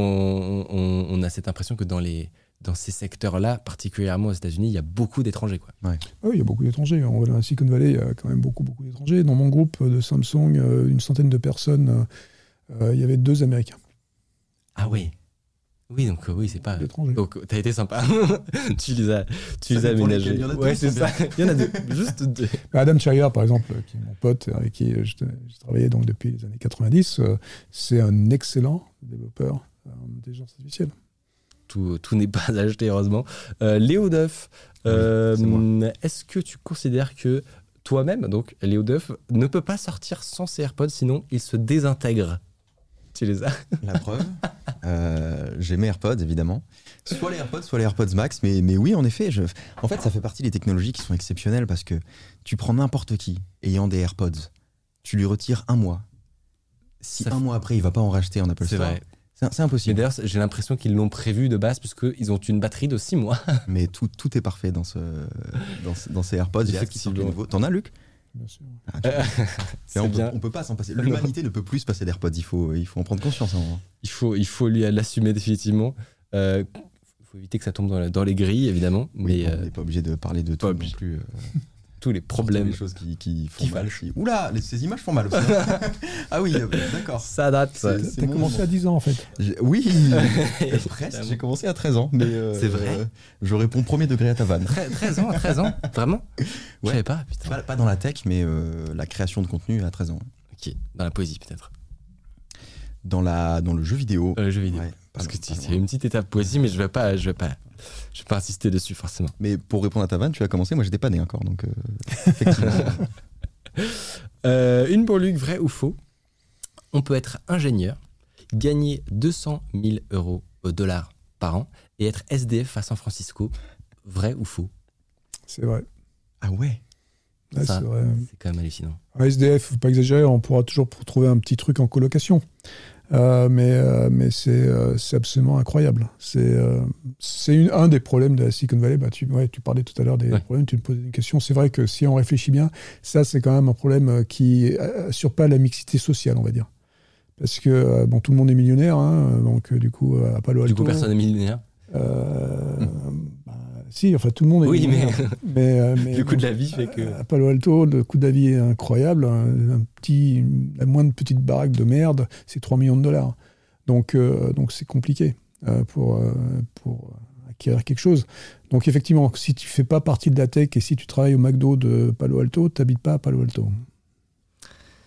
on- on a cette impression que dans, les, dans ces secteurs-là, particulièrement aux États-Unis, il y a beaucoup d'étrangers. quoi. oui, il y a beaucoup d'étrangers. En dans la Silicon Valley, il y a quand même beaucoup, beaucoup d'étrangers. Dans mon groupe de Samsung, euh, une centaine de personnes, euh, il y avait deux Américains. Ah oui. Oui, donc euh, oui, c'est pas. Donc t'as été sympa. tu les as, tu Ça les as aménagés. Il y en a deux ouais, c'est ça. Il y en a deux. Juste deux. Adam Chaya, par exemple, euh, qui est mon pote, avec qui je, je travaillais donc depuis les années 90, euh, c'est un excellent développeur en intelligence artificielle. Tout, tout n'est pas acheté, heureusement. Euh, Léo Duff, euh, Oui, est-ce que tu considères que toi-même, donc Léo Duff, ne peut pas sortir sans ses AirPods, sinon il se désintègre? Tu les as La preuve, euh, j'ai mes AirPods évidemment. Soit les AirPods, soit les AirPods Max. Mais, mais oui, en effet, je... en fait, ça fait partie des technologies qui sont exceptionnelles parce que tu prends n'importe qui ayant des AirPods, tu lui retires un mois. Si Ça un fait- mois après, il va pas en racheter en Apple C'est Store, vrai. c'est impossible. d'ailleurs, j'ai l'impression qu'ils l'ont prévu de base, puisqu'ils ont une batterie de 6 mois. Mais tout, tout est parfait dans, ce, dans, ce- dans ces AirPods. Sortent les Effectivement. nouveaux. T'en as, Luc? Bien sûr. Ah, C'est on, peut, bien. on peut pas s'en passer. L'humanité ne peut plus se passer d'AirPods. Il faut, il faut en prendre conscience. hein. Il faut, il faut lui l'assumer définitivement. Il faut éviter que ça tombe dans, la- dans les grilles, évidemment. Oui, mais bon, euh, on n'est pas obligé de parler de tout non plus. tous les problèmes, Les choses qui, qui font Qui mal. qui- Oula, les- ces images font mal aussi. ah oui, euh, d'accord. ça date. C'est- T'as commencé moment. à 10 ans, en fait. J'ai- Oui, presque. J'ai commencé à 13 ans. mais euh, C'est vrai euh, Je réponds premier degré à ta vanne. 13, 13 ans, 13 ans Vraiment? Je Ouais. savais pas, putain. Pas, pas dans la tech, mais euh, la création de contenu à 13 ans. Ok, dans la poésie peut-être. Dans, la, dans le jeu vidéo. Dans le jeu vidéo. Ouais, Parce que pas c'est loin. une petite étape poésie, mais je vais pas, je vais pas, je vais pas insister dessus forcément. Mais pour répondre à ta vanne, tu as commencé. Moi, j'étais pas né encore. Donc, euh, effectivement. Euh, une pour Luc, vrai ou faux? On peut être ingénieur, gagner 200 000 euros au dollar par an et être SDF à San Francisco. Vrai ou faux? C'est vrai. ah ouais? Ouais, c'est vrai. C'est quand même hallucinant. Un SDF, faut pas exagérer, on pourra toujours trouver un petit truc en colocation. Euh, mais euh, mais c'est euh, c'est absolument incroyable. C'est un des problèmes de la Silicon Valley. Bah, tu, ouais, tu parlais tout à l'heure des Ouais. problèmes, tu me posais une question. C'est vrai que si on réfléchit bien, ça c'est quand même un problème qui assure pas la mixité sociale, on va dire. Parce que bon, tout le monde est millionnaire, hein, donc du coup, à Palo Alto. Du coup, personne n'est millionnaire. Si, enfin tout le monde est Oui, mais mais, euh, mais le coût de la vie fait que. à Palo Alto, le coût de la vie est incroyable. Un, un petit, la moindre petite baraque de merde, c'est 3 millions de dollars. Donc, euh, donc c'est compliqué euh, pour, euh, pour acquérir quelque chose. Donc, effectivement, si tu fais pas partie de la tech et si tu travailles au McDo de Palo Alto, tu n'habites pas à Palo Alto.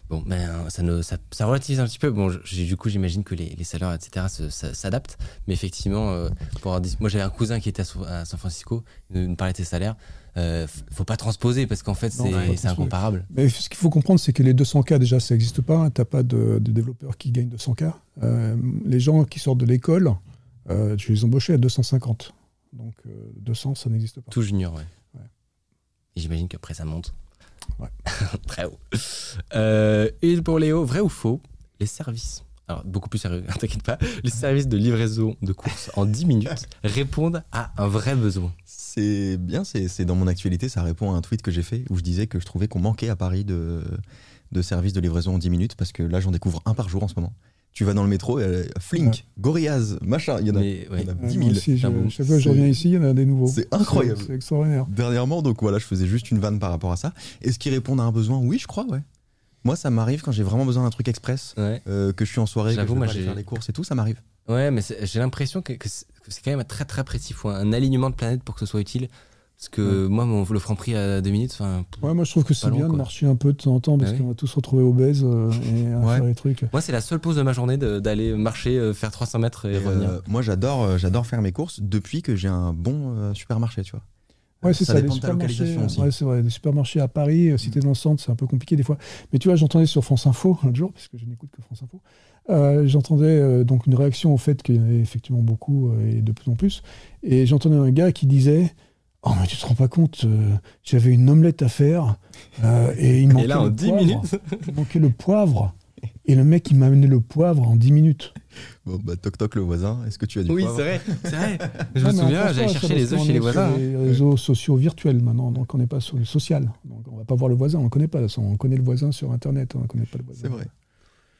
Bon, euh, ça, ne, ça, ça relativise un petit peu. Bon, du coup, j'imagine que les, les salaires, etc., s'adaptent. Mais effectivement, euh, pour avoir moi, j'avais un cousin qui était à, San- à San Francisco. Il nous parlait de ses salaires. Euh, faut pas transposer parce qu'en fait, c'est incomparable. Mais ce qu'il faut comprendre, c'est que les 200K, déjà, ça n'existe pas. Tu n'as pas de, de développeurs qui gagnent 200K. Euh, les gens qui sortent de l'école, euh, tu les embauchais à 250. Donc, euh, 200, ça n'existe pas. Tout junior, ouais. Ouais. Et j'imagine qu'après, ça monte. Ouais. Très haut. Euh, et pour Léo, vrai ou faux Les services. Alors, beaucoup plus sérieux, t'inquiète pas. Les services de livraison de courses en 10 minutes répondent à un vrai besoin. C'est bien, c'est c'est dans mon actualité, ça répond à un tweet que j'ai fait où je disais que je trouvais qu'on manquait à Paris de, de services de livraison en 10 minutes parce que là j'en découvre un par jour en ce moment. Tu vas dans le métro, euh, Flink, Ouais. Gorillaz, machin, il y en a, Mais, ouais. y en a Ouais, 10 moi 000. aussi, je- j'avoue. chaque fois que je C'est- reviens ici, il y en a des nouveaux. c'est incroyable. C'est extraordinaire. Dernièrement, donc voilà, je faisais juste une vanne par rapport à ça. Est-ce qu'ils répondent à un besoin? Oui, je crois, ouais. Moi, ça m'arrive quand j'ai vraiment besoin d'un truc express, Ouais. euh, que je suis en soirée, que je J'avoue, veux aller faire les courses et tout, ça m'arrive. Ouais, mais j'ai l'impression que, que c'est que c'est quand même très très précis. Il faut un alignement de planète pour que ce soit utile. Parce que moi, mon, le franc prix à deux minutes, Ouais, moi je trouve que c'est long, bien de marcher un peu de temps en temps parce Bah oui. qu'on va tous se retrouver obèses euh, et à Ouais. faire les trucs. moi, c'est la seule pause de ma journée d'aller marcher, euh, faire 300 mètres et Et, revenir. euh, moi, j'adore, euh, j'adore faire mes courses depuis que j'ai un bon euh, supermarché, tu vois. Ouais, c'est ça, dépend les de ta localisation aussi. Ouais, c'est vrai, les supermarchés à Paris, euh, si t'es dans le centre, c'est un peu compliqué des fois. Mais tu vois, j'entendais sur France Info un jour, puisque je n'écoute que France Info, euh, j'entendais euh, donc une réaction au fait qu'il y en avait effectivement beaucoup euh, et de plus en plus. Et j'entendais un gars qui disait Oh, mais tu te rends pas compte, euh, j'avais une omelette à faire euh, et il manquait Et là, en le 10 poivre. minutes. Il manquait le poivre. Et le mec, il m'a amené le poivre en 10 minutes. Bon, bah, toc toc le voisin, est-ce que tu as du Oui, poivre c'est vrai. C'est vrai. Je Ouais, me souviens, j'allais chercher les œufs chez les sur voisins. hein. Les réseaux sociaux virtuels maintenant, donc on n'est pas sur le social. Donc on va pas voir le voisin, on le connaît pas. On connaît le voisin sur Internet, on ne connaît pas le voisin. C'est vrai.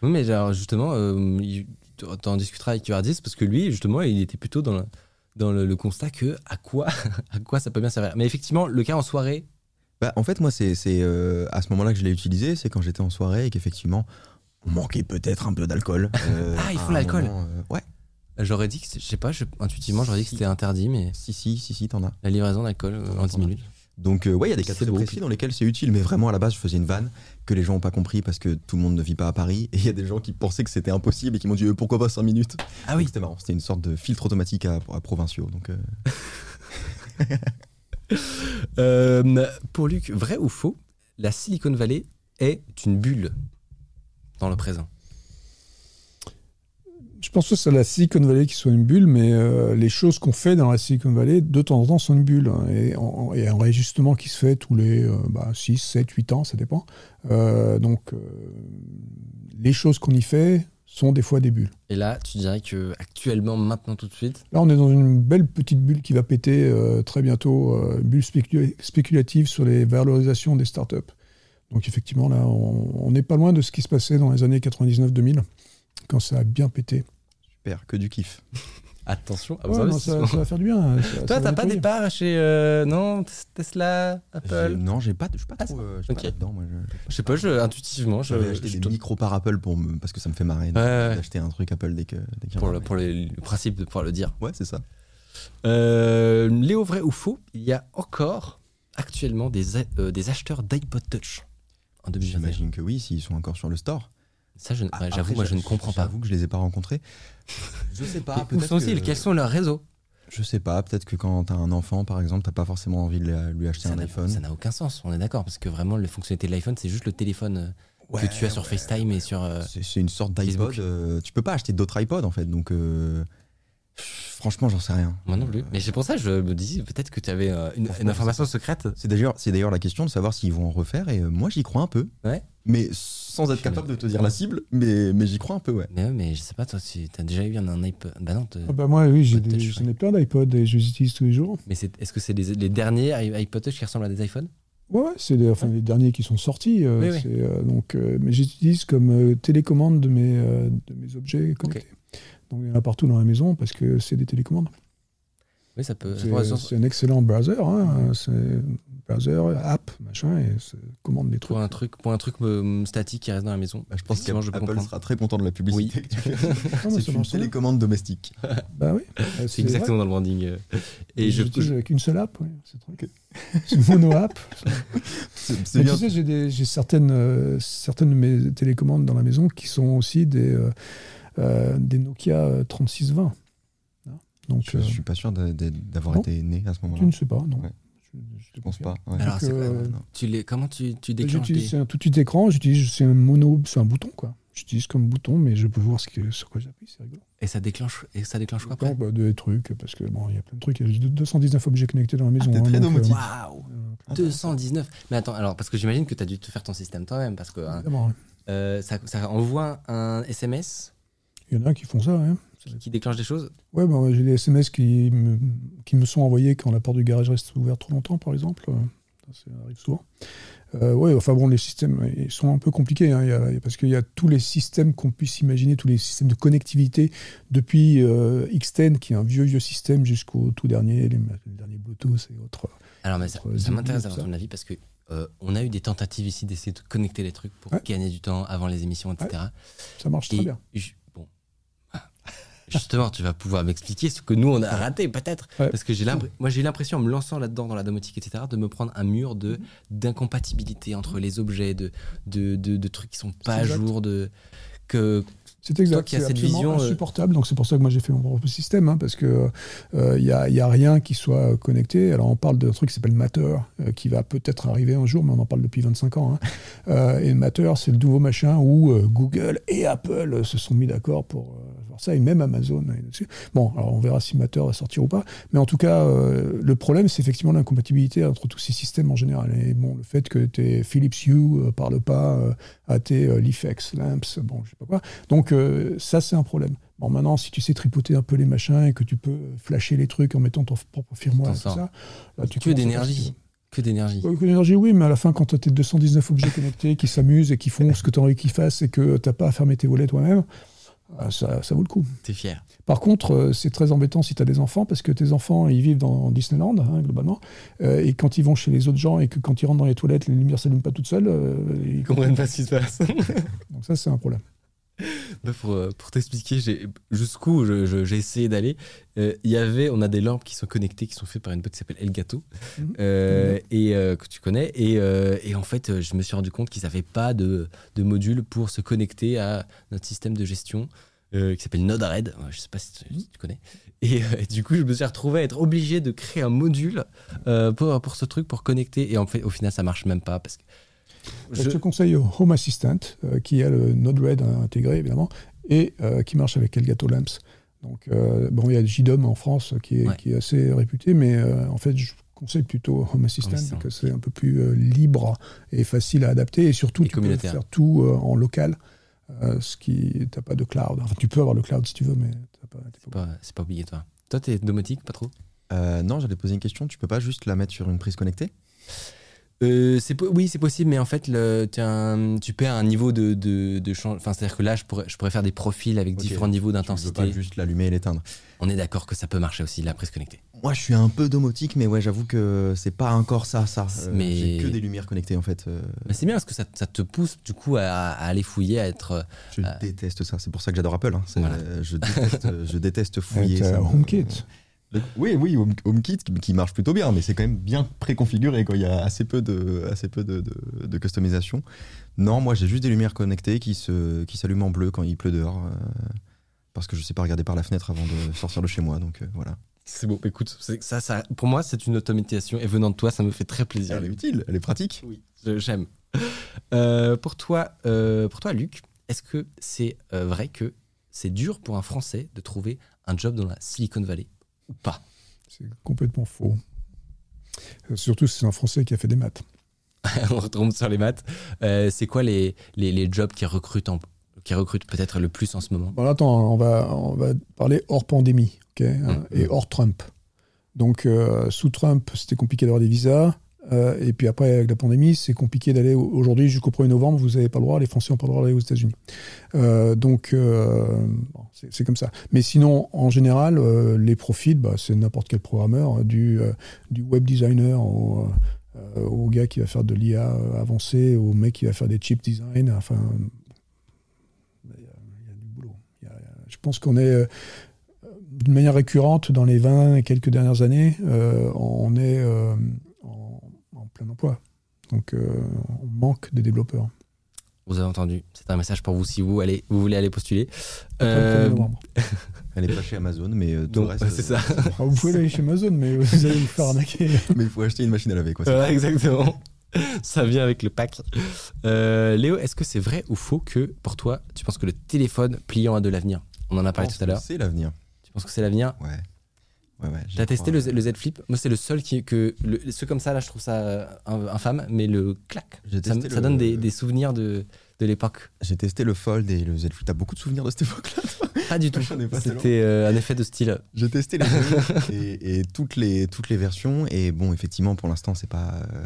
Oui, mais alors, justement, euh, il- t'en discuteras avec Ardis parce que lui, justement, il était plutôt dans le, dans le, le constat que à quoi, à quoi ça peut bien servir. Mais effectivement, le cas en soirée, Bah, en fait, moi, c'est c'est, euh, à ce moment-là que je l'ai utilisé, c'est quand j'étais en soirée et qu'effectivement, on manquait peut-être un peu d'alcool. euh, Ah, ils font l'alcool euh, Ouais. j'aurais dit que, je sais pas, je- intuitivement, j'aurais dit que c'était interdit, mais Si, si, si, si, t'en as. la livraison d'alcool euh, en 10 minutes. Donc, euh, ouais, il y a des cas très beau, précis puis- dans lesquels c'est utile, mais vraiment, à la base, je faisais une vanne que les gens n'ont pas compris parce que tout le monde ne vit pas à Paris. Et il y a des gens qui pensaient que c'était impossible et qui m'ont dit euh, pourquoi pas 5 minutes? Ah Donc, C'était marrant, c'était une sorte de filtre automatique à, à provinciaux. Donc, Euh, pour Luc, vrai ou faux, la Silicon Valley est une bulle dans le présent? Je pense que c'est la Silicon Valley qui soit une bulle, mais euh, les choses qu'on fait dans la Silicon Valley, de temps en temps, sont une bulle. hein. et, en- et un réajustement qui se fait tous les euh, bah, 6, 7, 8 ans, ça dépend. Euh, donc, euh, les choses qu'on y fait sont des fois des bulles. Et là, tu dirais que actuellement, maintenant, tout de suite, Là, on est dans une belle petite bulle qui va péter très bientôt, euh, bulle spécula- spéculative sur les valorisations des startups. Donc, effectivement, là, on n'est pas loin de ce qui se passait dans les années 99-2000, quand ça a bien pété. super, que du kiff. attention à Ouais, vos non, ça, va faire du bien. hein. Ça- Toi, t'as pas des parts chez euh, non Tesla, Apple Non, j'ai pas, je suis pas Ah, trop euh, pas là-dedans. Moi, je- Je sais pas, je, intuitivement, je, J'avais acheté je des micros par Apple pour me, parce que ça me fait marrer Ouais, ouais. d'acheter un truc Apple dès que dès qu'il y en a pour, un, le, pour le, le principe de pouvoir le dire. Ouais, c'est ça. Euh, Léo, vrai ou faux, il y a encore actuellement des, euh, des acheteurs d'iPod Touch en 2021. J'imagine que oui, s'ils sont encore sur le store. Ça, je, ouais, Après, j'avoue, moi, je ne comprends pas. J'avoue que je les ai pas rencontrés. Je sais pas. Où sont-ils? Quels sont leurs réseaux? Je sais pas. Peut-être que quand t'as un enfant, par exemple, t'as pas forcément envie de lui- acheter ça un iPhone. Ça n'a aucun sens, on est d'accord, parce que vraiment, les fonctionnalités de l'iPhone, c'est juste le téléphone euh, Ouais, que tu as sur ouais. FaceTime et sur. euh, C'est une sorte Facebook. d'iPod. euh, tu peux pas acheter d'autres iPods en fait. Donc, euh, franchement, j'en sais rien. Moi non plus. Mais c'est pour ça que je me dis peut-être que tu avais euh, une, information secrète. C'est d'ailleurs, c'est d'ailleurs la question de savoir s'ils vont en refaire. Et euh, moi, j'y crois un peu. Ouais. Mais sans être capable de te dire la cible. Mais, mais j'y crois un peu, ouais. Mais, ouais, mais je sais pas, toi, tu as déjà eu un, iPod. Bah non, te- Ah bah moi, oui, j'en ai plein d'iPod et je les utilise tous les jours. mais est-ce que c'est les, les derniers i- iPod Touch qui ressemblent à des iPhones? Ouais, ouais, c'est les, enfin, les derniers qui sont sortis. euh, Oui, oui. c'est, euh, donc, euh, mais j'utilise comme euh, télécommande de mes, euh, de mes objets connectés. Donc il y en a partout dans la maison parce que c'est des télécommandes. Oui, ça peut. C'est, un excellent browser. Hein, browser, app, machin, et commande des trucs. pour un truc, pour un truc euh, statique qui reste dans la maison. Bah, je pense je qu'Apple sera très content de la publicité. que tu fais. C'est une télécommande domestique. Bah oui. euh, C'est exactement dans le branding. euh. Et Et je, j'utilise avec une seule app, ouais, ce truc. C'est une mono-app. C'est c'est Mais bien. tu sais, j'ai, des- j'ai certaines, euh, certaines de mes télécommandes dans la maison qui sont aussi des, euh, euh, des Nokia euh, 3620. Hein. Donc, Je, euh, je suis pas sûr de- de- d'avoir Non. été né à ce moment-là. tu ne sais pas, non. Ouais. Je, Je pense pas. ouais. Alors, Donc, euh, tu les, comment tu, tu déclenches J'utilise des- c'est un tout petit écran, j'utilise c'est un mono, c'est un bouton quoi. J'utilise comme bouton, mais je peux voir ce que, sur quoi j'appuie, c'est rigolo. Et ça déclenche, et ça déclenche quoi après bah, des trucs, parce que bon, il y a plein de trucs. Il y a 219 objets connectés dans la maison. t'es hein, très donc, domotique. Waouh euh, 219 Mais attends, alors, parce que j'imagine que tu as dû te faire ton système toi-même, parce que hein, euh, ça, ça envoie un SMS Il y en a qui font ça. Hein. Qui, qui déclenche des choses. Ouais, ouais, j'ai des SMS qui me, qui me sont envoyés quand la porte du garage reste ouverte trop longtemps, par exemple. Ça arrive souvent. Euh, ouais, enfin bon, les systèmes ils sont un peu compliqués, hein, il y a- parce qu'il y a tous les systèmes qu'on puisse imaginer, tous les systèmes de connectivité, depuis euh, X10, qui est un vieux, vieux système, jusqu'au tout dernier, les, les derniers Bluetooth et autres. Alors, mais ça, ça m'intéresse d'avoir ton avis parce que euh, on a eu des tentatives ici d'essayer de connecter les trucs pour Ouais. gagner du temps avant les émissions, etc. Ça marche très bien. je-. Justement, tu vas pouvoir m'expliquer ce que nous on a raté peut-être, Ouais. parce que j'ai moi j'ai eu l'impression en me lançant là-dedans dans la domotique, etc., de me prendre un mur de Mhm. d'incompatibilité entre les objets, de de, de, de trucs qui sont pas à jour, de que C'est exact. C'est absolument vision, euh, insupportable. Donc c'est pour ça que moi j'ai fait mon propre système, hein, parce que il n'y a, y a rien qui soit connecté. Alors on parle d'un truc qui s'appelle Matter, euh, qui va peut-être arriver un jour, mais on en parle depuis 25 ans. hein. Euh, et Matter, c'est le nouveau machin où euh, Google et Apple euh, se sont mis d'accord pour euh, faire ça, et même Amazon dessus. Bon, alors on verra si Matter va sortir ou pas. Mais en tout cas, euh, le problème, c'est effectivement l'incompatibilité entre tous ces systèmes en général. Et bon, le fait que tes Philips Hue euh, parlent pas euh, à tes euh, Leafex Lamps, bon, je sais pas quoi. Donc euh, ça, c'est un problème. Bon, maintenant, si tu sais tripoter un peu les machins et que tu peux flasher les trucs en mettant ton propre firmware et tout ça, là, tu que d'énergie. que d'énergie. Euh, que d'énergie, oui, mais à la fin, quand tu as tes 219 objets connectés qui s'amusent et qui font ce que tu as envie qu'ils fassent et que tu n'as pas à fermer tes volets toi-même, euh, ça, ça vaut le coup. T'es fier. Par contre, euh, c'est très embêtant si tu as des enfants, parce que tes enfants, ils vivent dans Disneyland, hein, globalement, euh, et quand ils vont chez les autres gens et que quand ils rentrent dans les toilettes, les lumières ne s'allument pas toutes seules, euh, ils Ils comprennent pas ce qui se passe. Donc ça, c'est un problème. Bah, pour euh, pour t'expliquer jusqu'où j'ai essayé d'aller, euh, il y avait, on a des lampes qui sont connectées, qui sont faites par une boîte qui s'appelle Elgato, Mhm. euh, et euh, que tu connais. Et, et en fait, je me suis rendu compte qu'ils n'avaient pas de, de module pour se connecter à notre système de gestion qui s'appelle Node-RED. Je sais pas si tu, si tu connais. Et, et du coup, je me suis retrouvé à être obligé de créer un module pour, pour ce truc, pour connecter. Et en fait, au final, ça marche même pas parce que. Je, te conseille Home Assistant, euh, qui a le Node-RED intégré, évidemment, et euh, qui marche avec Elgato Lamps. Donc, euh, bon, il y a JDOM en France qui est, Ouais. qui est assez réputé, mais euh, en fait, je conseille plutôt Home Assistant, parce que c'est un peu plus euh, libre et facile à adapter, et surtout, Et tu peux faire tout euh, en local, euh, ce qui t'as pas de cloud. Enfin, tu peux avoir le cloud si tu veux, mais t'as pas, t'es C'est pas- pas, c'est pas obligatoire. Toi, t'es domotique, pas trop? Euh, non, j'allais poser une question. Tu peux pas juste la mettre sur une prise connectée? Euh, oui, c'est possible, mais en fait, le, t'as un- tu perds un niveau de, de, de change. Enfin, c'est-à-dire que là, je pourrais, je pourrais faire des profils avec différents niveaux Tu peux d'intensité. pas juste l'allumer et l'éteindre. On est d'accord que ça peut marcher aussi, la prise connectée. Moi, je suis un peu domotique, mais ouais, j'avoue que c'est pas encore ça, ça. Euh, Mais- J'ai que des lumières connectées en fait. euh, Mais c'est bien parce que ça, ça te pousse du coup à, à aller fouiller, à être. je Euh, déteste ça. C'est pour ça que j'adore Apple. hein. Voilà. euh, je, déteste, je déteste fouiller. Avec, ça me- HomeKit. Oui, oui, Home- HomeKit qui, marche plutôt bien, mais c'est quand même bien préconfiguré. Quoi. Il y a assez peu de, assez peu de, de- de customisation. Non, moi j'ai juste des lumières connectées qui se, qui s'allument en bleu quand il pleut dehors, euh, parce que je sais pas regarder par la fenêtre avant de sortir de chez moi. Donc euh, voilà. C'est bon, écoute, ça, ça, pour moi, c'est une automatisation et venant de toi, ça me fait très plaisir. Elle est utile, elle est pratique. Oui, j'aime. Euh, pour, toi, pour toi, Luc, est-ce que c'est vrai que c'est dur pour un Français de trouver un job dans la Silicon Valley? Pas C'est complètement faux. Euh, Surtout si c'est un Français qui a fait des maths. On retombe sur les maths. Euh, c'est quoi les, les, les jobs qui recrutent, en- qui recrutent peut-être le plus en ce moment? Bon, attends, on va, on va parler hors pandémie hein, Mhm. et hors Trump. Donc, euh, sous Trump, c'était compliqué d'avoir des visas. Euh, et puis après, avec la pandémie, c'est compliqué d'aller. Aujourd'hui, jusqu'au 1er novembre, vous n'avez pas le droit, les Français n'ont pas le droit d'aller aux États-Unis. Euh, donc, euh, c'est comme ça. Mais sinon, en général, les profils, bah, c'est n'importe quel programmeur, hein, du, web designer au, gars qui va faire de l'IA avancée, au mec qui va faire des chip design. Enfin, il y a, du boulot. Je pense qu'on est, d'une manière récurrente, dans les 20 et quelques dernières années, on est plein emploi. Donc, euh, on manque de développeurs. Vous avez entendu, c'est un message pour vous si vous, allez, vous voulez aller postuler. Après le 1er Euh, novembre. Elle est pas chez Amazon, mais euh, tout donc, le reste. c'est ça. euh, Ah, vous pouvez aller chez Amazon, mais vous allez vous faire arnaquer. mais il faut acheter une machine à laver. Quoi. Voilà, exactement. Ça vient avec le pack. Euh, Léo, est-ce que c'est vrai ou faux que pour toi, tu penses que le téléphone pliant a de l'avenir? On en a parlé tout à l'heure. C'est l'avenir. Tu penses que c'est l'avenir? Ouais. Ouais, ouais. j'y T'as testé le, le Z Flip? Moi, c'est le seul qui que le, ceux comme ça là, je trouve ça euh, infâme, mais le clac, ça, testé ça le- donne des, des souvenirs de, de l'époque. J'ai testé le Fold et le Z Flip. T'as beaucoup de souvenirs de cette époque-là Pas du tout. C'était euh, un effet de style. J'ai testé les et, et toutes, les, toutes les versions. Et bon, effectivement, pour l'instant, c'est pas. euh,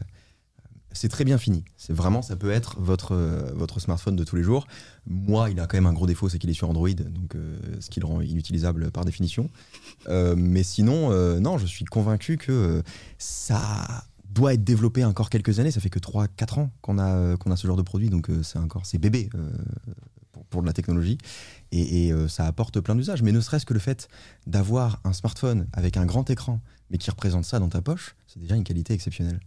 c'est très bien fini. C'est vraiment, ça peut être votre, euh, votre smartphone de tous les jours. Moi, il a quand même un gros défaut, c'est qu'il est sur Android, donc euh, ce qui le rend inutilisable par définition. Euh, mais sinon, non, je suis convaincu que ça doit être développé encore quelques années. Ça fait que 3-4 ans qu'on a, a ce genre de produit, donc c'est encore c'est bébé pour, de la technologie. Et, et, ça apporte plein d'usages. Mais ne serait-ce que le fait d'avoir un smartphone avec un grand écran, mais qui représente ça dans ta poche, c'est déjà une qualité exceptionnelle.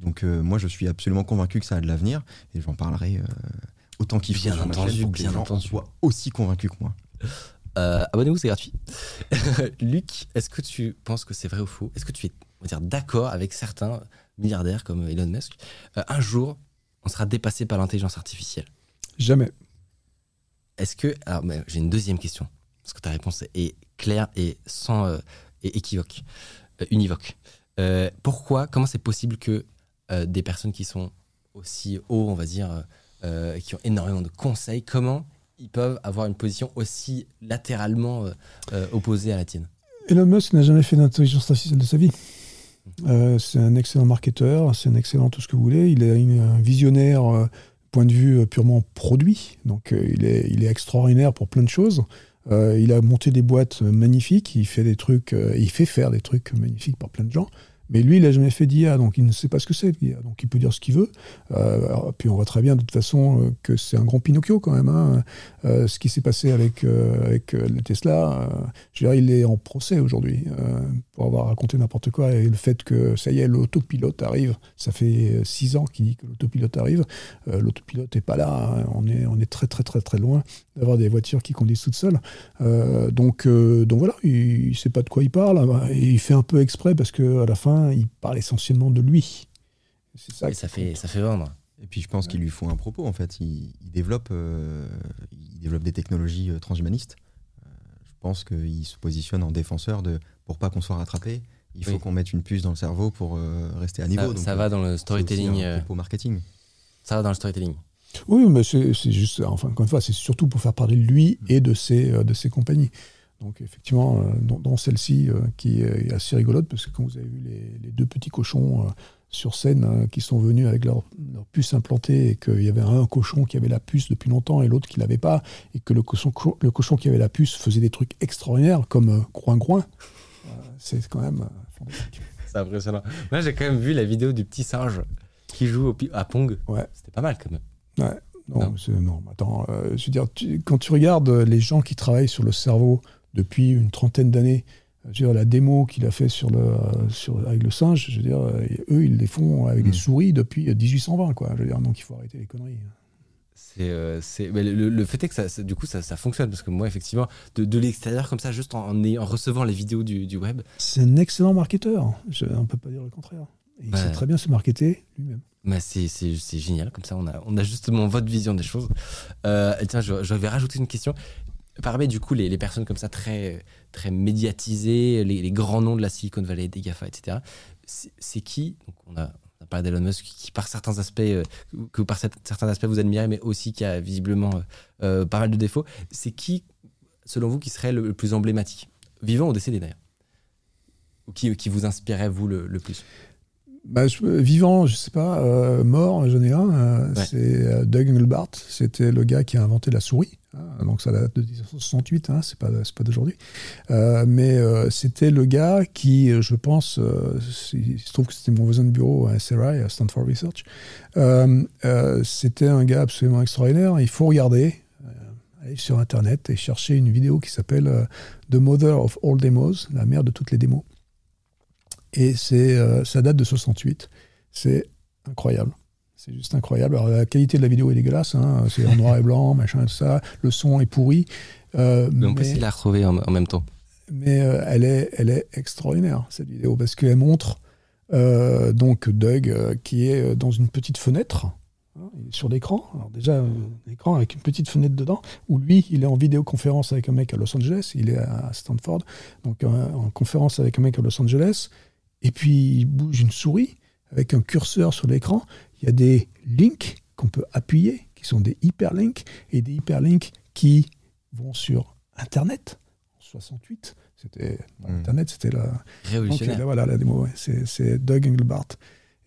Donc euh, moi, je suis absolument convaincu que ça a de l'avenir, et j'en parlerai euh, autant qu'il faut Bien sur ma entendu, chaîne pour que bien les gens entendu. soient aussi convaincus que moi. Euh, Abonnez-vous, c'est gratuit. Luc, est-ce que tu penses que c'est vrai ou faux? Est-ce que tu es on va dire, d'accord avec certains milliardaires comme Elon Musk? Euh, Un jour, on sera dépassé par l'intelligence artificielle. Jamais. Est-ce que. Alors, mais j'ai une deuxième question. Parce que ta réponse est claire et sans. euh, et équivoque. euh, univoque. Euh, pourquoi Comment c'est possible que des personnes qui sont aussi hauts, on va dire, euh, euh, qui ont énormément de conseils, comment ils peuvent avoir une position aussi latéralement euh, euh, opposée à la tienne Elon Musk n'a jamais fait d'intelligence artificielle de sa vie. Euh, c'est un excellent marketeur, c'est un excellent tout ce que vous voulez. Il est une- un visionnaire, euh, point de vue euh, purement produit. Donc euh, il, est, il est extraordinaire pour plein de choses. Euh, il a monté des boîtes euh, magnifiques, il fait des trucs, euh, il fait faire des trucs magnifiques par plein de gens. Mais lui, il n'a jamais fait d'IA, donc il ne sait pas ce que c'est l'IA. Donc il peut dire ce qu'il veut. Euh, puis on voit très bien de toute façon euh, que c'est un grand Pinocchio quand même. hein. Euh, ce qui s'est passé avec, euh, avec euh, le Tesla, euh, je veux dire, il est en procès aujourd'hui pour avoir raconté n'importe quoi. Et le fait que, ça y est, l'autopilote arrive, ça fait six ans qu'il dit que l'autopilote arrive. L'autopilote n'est pas là. hein. On, est, on est très, très, très, très loin d'avoir des voitures qui conduisent toutes seules. Donc, donc voilà, il ne sait pas de quoi il parle. hein. Et il fait un peu exprès parce qu'à la fin, il parle essentiellement de lui. Ça, Et ça fait, ça fait vendre. Et puis je pense qu'il lui faut un propos en fait. Il, il développe, euh, il développe des technologies euh, transhumanistes. Euh, je pense qu'il se positionne en défenseur de pour pas qu'on soit rattrapé. Il faut Oui. qu'on mette une puce dans le cerveau pour euh, rester à niveau. Ça, Donc, ça va dans le storytelling. un propos marketing. ça va dans le storytelling. Oui, mais c'est juste, enfin, encore une fois, c'est surtout pour faire parler de lui et de ses, euh, de ses compagnies. Donc, effectivement, euh, dans, dans celle-ci, euh, qui est assez rigolote, parce que quand vous avez vu les, les deux petits cochons euh, sur scène euh, qui sont venus avec leur, leur puce implantée et qu'il y avait un cochon qui avait la puce depuis longtemps et l'autre qui l'avait pas, et que le cochon, le cochon qui avait la puce faisait des trucs extraordinaires comme euh, groin-groin, euh, c'est quand même euh, fantastique. C'est impressionnant. Moi, j'ai quand même vu la vidéo du petit singe qui joue au à Pong. Ouais. C'était pas mal quand même. Ouais, non, Non. attends, euh, je veux dire, tu- quand tu regardes euh, les gens qui travaillent sur le cerveau depuis une trentaine d'années, je veux dire, la démo qu'il a fait sur le, euh, sur, avec le singe, je veux dire, euh, eux, ils les font avec des souris depuis euh, 1820, quoi. Je veux dire, donc il faut arrêter les conneries. C'est, euh, le, le fait est que ça, ça- du coup ça, ça fonctionne parce que moi effectivement de, de l'extérieur comme ça juste en, en, ayant- en recevant les vidéos du, du web C'est un excellent marketeur, je, on peut pas dire le contraire. Il sait très bien se marketer lui-même. bah, c'est, c'est, c'est génial comme ça on a, on a justement votre vision des choses euh, tiens je, je vais rajouter une question parmi du coup les, les personnes comme ça très, très médiatisées les, grands noms de la Silicon Valley des GAFA etc c'est, qui? Donc on a, parlé d'Elon Musk qui par certains aspects euh, que par certains aspects vous admirez mais aussi qui a visiblement euh, euh, pas mal de défauts. C'est qui selon vous qui serait le, plus emblématique? Vivant ou décédé d'ailleurs? Ou qui, vous inspirait vous le plus? Bah, je- vivant, je sais pas, euh, mort, j'en ai un. euh, Ouais. C'est euh, Doug Engelbart. C'était le gars qui a inventé la souris. hein, donc ça date de 1968, hein, c'est pas, pas d'aujourd'hui. Euh, mais c'était le gars qui, je pense, il se trouve que c'était mon voisin de bureau à SRI, à Stanford Research. C'était un gars absolument extraordinaire. Il faut regarder. aller sur Internet et chercher une vidéo qui s'appelle The Mother of All Demos, la mère de toutes les démos. Et c'est, euh, ça date de 68. C'est incroyable. C'est juste incroyable. Alors, la qualité de la vidéo est dégueulasse. hein. C'est en noir et blanc, machin, tout ça. Le son est pourri. Euh, mais on peut essayer de la retrouver en, en même temps mais, euh, elle, est, elle est extraordinaire, cette vidéo, parce qu'elle montre donc Doug qui est dans une petite fenêtre. hein, sur l'écran. Alors déjà, euh, un écran avec une petite fenêtre dedans, où lui, il est en vidéoconférence avec un mec à Los Angeles. Il est à Stanford, donc euh, en conférence avec un mec à Los Angeles. Et puis, il bouge une souris avec un curseur sur l'écran. Il y a des links qu'on peut appuyer, qui sont des hyperlinks, et des hyperlinks qui vont sur Internet. En 68, c'était Mm. Internet, c'était la, donc, révolutionnaire là, voilà, la démo, ouais. c'est, c'est Doug Engelbart.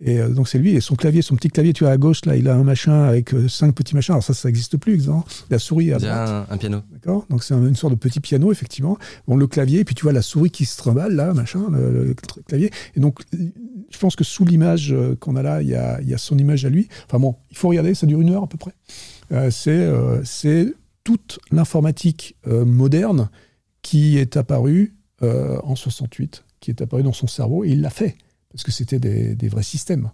Et euh, donc c'est lui et son clavier, son petit clavier, tu vois à gauche là, il a un machin avec euh, cinq petits machins. Alors ça, ça n'existe plus, exemple. La souris à droite, un, un piano. d'accord. Donc c'est un- une sorte de petit piano effectivement. Bon le clavier, et puis tu vois la souris qui se trimballe là, machin, le, clavier. Et donc je pense que sous l'image euh, qu'on a là, il y a, il y a son image à lui. Enfin bon, il faut regarder, ça dure une heure à peu près. Euh, c'est c'est toute l'informatique moderne qui est apparue en 68, qui est apparue dans son cerveau, et il l'a fait, parce que c'était des, des vrais systèmes.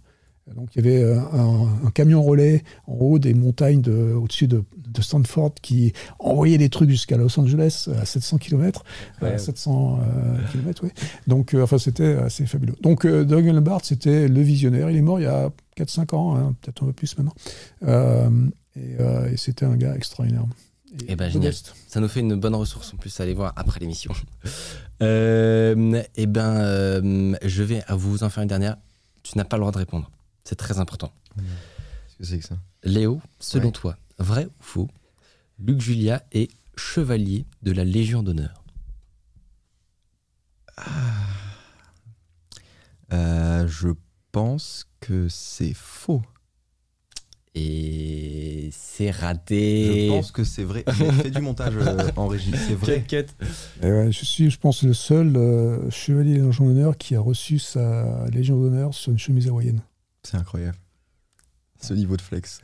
Donc il y avait euh, un, un camion relais en haut des montagnes de- au-dessus de, de Stanford qui envoyait des trucs jusqu'à Los Angeles à 700 km, Ouais. 700 km, oui. Donc euh, enfin c'était assez fabuleux. Donc euh, Doug Engelbart c'était le visionnaire. Il est mort il y a 4-5 ans, hein, peut-être un peu plus maintenant. Euh, et euh, et c'était un gars extraordinaire. Eh ben, génial. Ça nous fait une bonne ressource en plus à aller voir après l'émission. Euh, eh ben, euh, je vais à vous en faire une dernière. Tu n'as pas le droit de répondre. C'est très important. Qu'est-ce que c'est que ça? Léo, selon Ouais. toi, vrai ou faux, Luc Julia est chevalier de la Légion d'honneur Euh, Je pense que c'est faux. Et c'est raté. Je pense que c'est vrai. J'ai fait du montage euh, en régie. C'est vrai. Cut, cut. Et ouais, je suis, je pense, le seul euh, chevalier de Légion d'honneur qui a reçu sa Légion d'honneur sur une chemise hawaïenne. C'est incroyable. Ce niveau de flex.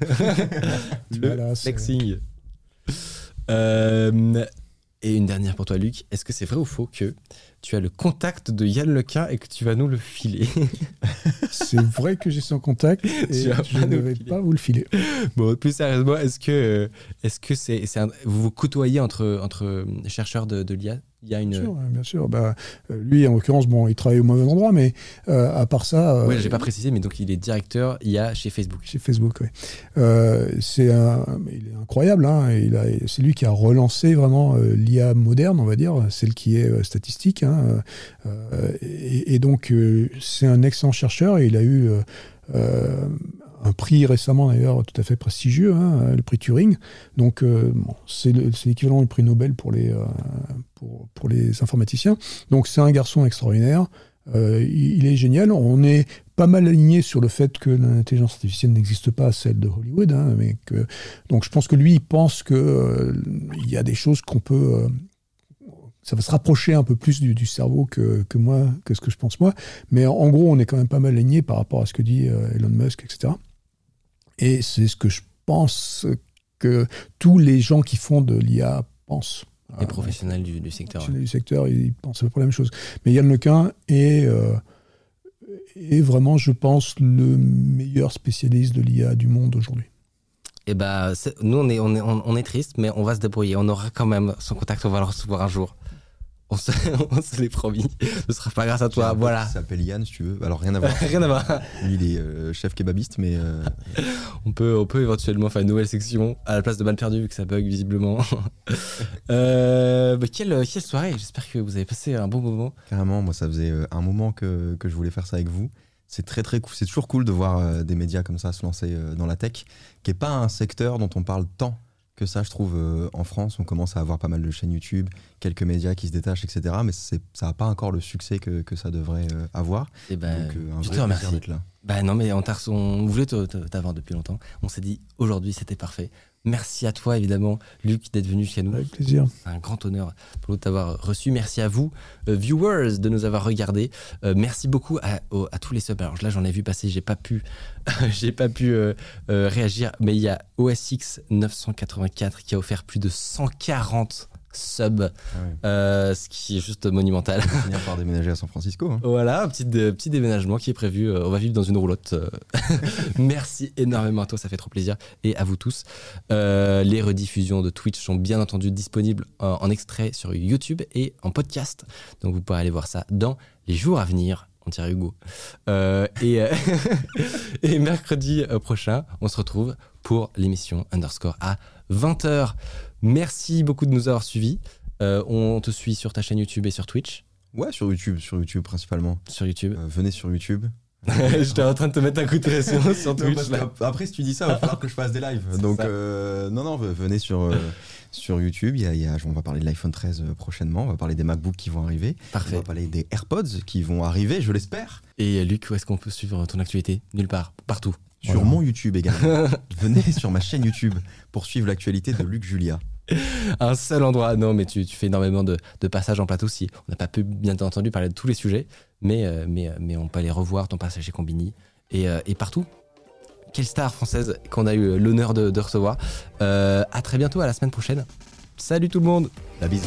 Le flexing. Euh, et une dernière pour toi, Luc. Est-ce que c'est vrai ou faux que tu as le contact de Yann Lequin et que tu vas nous le filer C'est vrai que j'ai son contact et je ne vais filer. pas vous le filer. Bon, plus sérieusement, est-ce que euh, est-ce que c'est c'est un- vous vous côtoyez entre entre chercheurs de, de l'IA Il y a une. Bien sûr, hein, bien sûr. Bah, euh, lui, en l'occurrence, bon, il travaille au mauvais endroit, mais euh, à part ça, euh, Ouais, j'ai pas précisé, mais donc il est directeur IA chez Facebook. chez Facebook, oui. Euh, c'est un, il est incroyable. Hein, il a, c'est lui qui a relancé vraiment l'IA moderne, on va dire, celle qui est statistique. Hein, et, et donc, c'est un excellent chercheur. Et il a eu euh, un prix récemment, d'ailleurs, tout à fait prestigieux, hein, le prix Turing. Donc, euh, c'est, le- c'est l'équivalent du prix Nobel pour les, euh, pour, les informaticiens. Donc, c'est un garçon extraordinaire. Euh, il, est génial. On est pas mal aligné sur le fait que l'intelligence artificielle n'existe pas, celle de Hollywood. hein, donc je pense que lui, il pense que euh, il y a des choses qu'on peut. ça va se rapprocher un peu plus du, cerveau que, moi, que ce que je pense moi. Mais en, gros, on est quand même pas mal aligné par rapport à ce que dit Elon Musk, etc. Et c'est ce que je pense que tous les gens qui font de l'IA pensent. Les professionnels du, du secteur. professionnels du secteur, ils pensent près la même chose. Mais Yann Lequin est, euh, est vraiment, je pense, le meilleur spécialiste de l'IA du monde aujourd'hui. Et bah, c'est- nous on est, on est on, on est triste, mais on va se débrouiller. On aura quand même son contact. On va le recevoir un jour. On se, on se l'est promis. Ce sera pas grâce à toi. Voilà. qui s'appelle Yann, si tu veux. Alors, rien à voir. Rien à voir. Lui, il est euh, chef kebabiste, mais euh, On peut, on peut éventuellement faire une nouvelle section à la place de mal perdu vu que ça bug visiblement. euh, bah, quelle, quelle soirée J'espère que vous avez passé un bon moment. carrément, moi, ça faisait euh, un moment que, que je voulais faire ça avec vous. C'est très, très cool. C'est toujours cool de voir euh, des médias comme ça se lancer euh, dans la tech, qui n'est pas un secteur dont on parle tant que ça, je trouve, euh, en France. On commence à avoir pas mal de chaînes YouTube, quelques médias qui se détachent, etc. Mais ça n'a pas encore le succès que, que ça devrait euh, avoir. Et ben, Donc, euh, je te remercie. là. Bah non, mais on, voulait t'avoir depuis longtemps. On s'est dit aujourd'hui c'était parfait. Merci à toi évidemment, Luc, d'être venu chez nous. Avec plaisir. C'est un grand honneur pour nous de t'avoir reçu. Merci à vous, euh, viewers, de nous avoir regardés. Euh, merci beaucoup à, au- à tous les subs. Alors là, j'en ai vu passer, j'ai pas pu, j'ai pas pu euh, réagir, mais il y a OSX 984 qui a offert plus de 140 subs, euh, ce qui est juste monumental. On va finir par déménager à San Francisco. hein. Voilà, un petit, petit déménagement qui est prévu. Euh, on va vivre dans une roulotte. Euh, Merci énormément à toi, ça fait trop plaisir. Et à vous tous. Euh, les rediffusions de Twitch sont bien entendu disponibles en, en extrait sur YouTube et en podcast. Donc vous pourrez aller voir ça dans les jours à venir. On dirait Hugo. Euh, et, et mercredi prochain, on se retrouve pour l'émission Underscore à 20h. Merci beaucoup de nous avoir suivis. Euh, on te suit sur ta chaîne YouTube et sur Twitch. Ouais, sur YouTube, sur YouTube principalement. Sur YouTube. Euh, venez sur YouTube. J'étais en train de te mettre un coup de pression sur Twitch. après, si tu dis ça, il va falloir que je fasse des lives. Donc, euh, non, non, ve- venez sur, sur YouTube. Y a, il y a- on va parler de l'iPhone 13 euh, prochainement. On va parler des MacBooks qui vont arriver. On Parfait. va parler des AirPods qui vont arriver, je l'espère. Et Luc, où est-ce qu'on peut suivre ton actualité? Nulle part, partout. Sur mon YouTube également. venez sur ma chaîne YouTube pour suivre l'actualité de Luc Julia. Un seul endroit. Non, mais tu, tu fais énormément de, de passages en plateau aussi. On n'a pas pu, bien entendu, parler de tous les sujets, mais, euh, mais, euh, mais on peut aller revoir ton passage chez Combini et, euh, et partout. Quelle star française qu'on a eu l'honneur de, de recevoir. Euh, à très bientôt, à la semaine prochaine. Salut tout le monde La bise.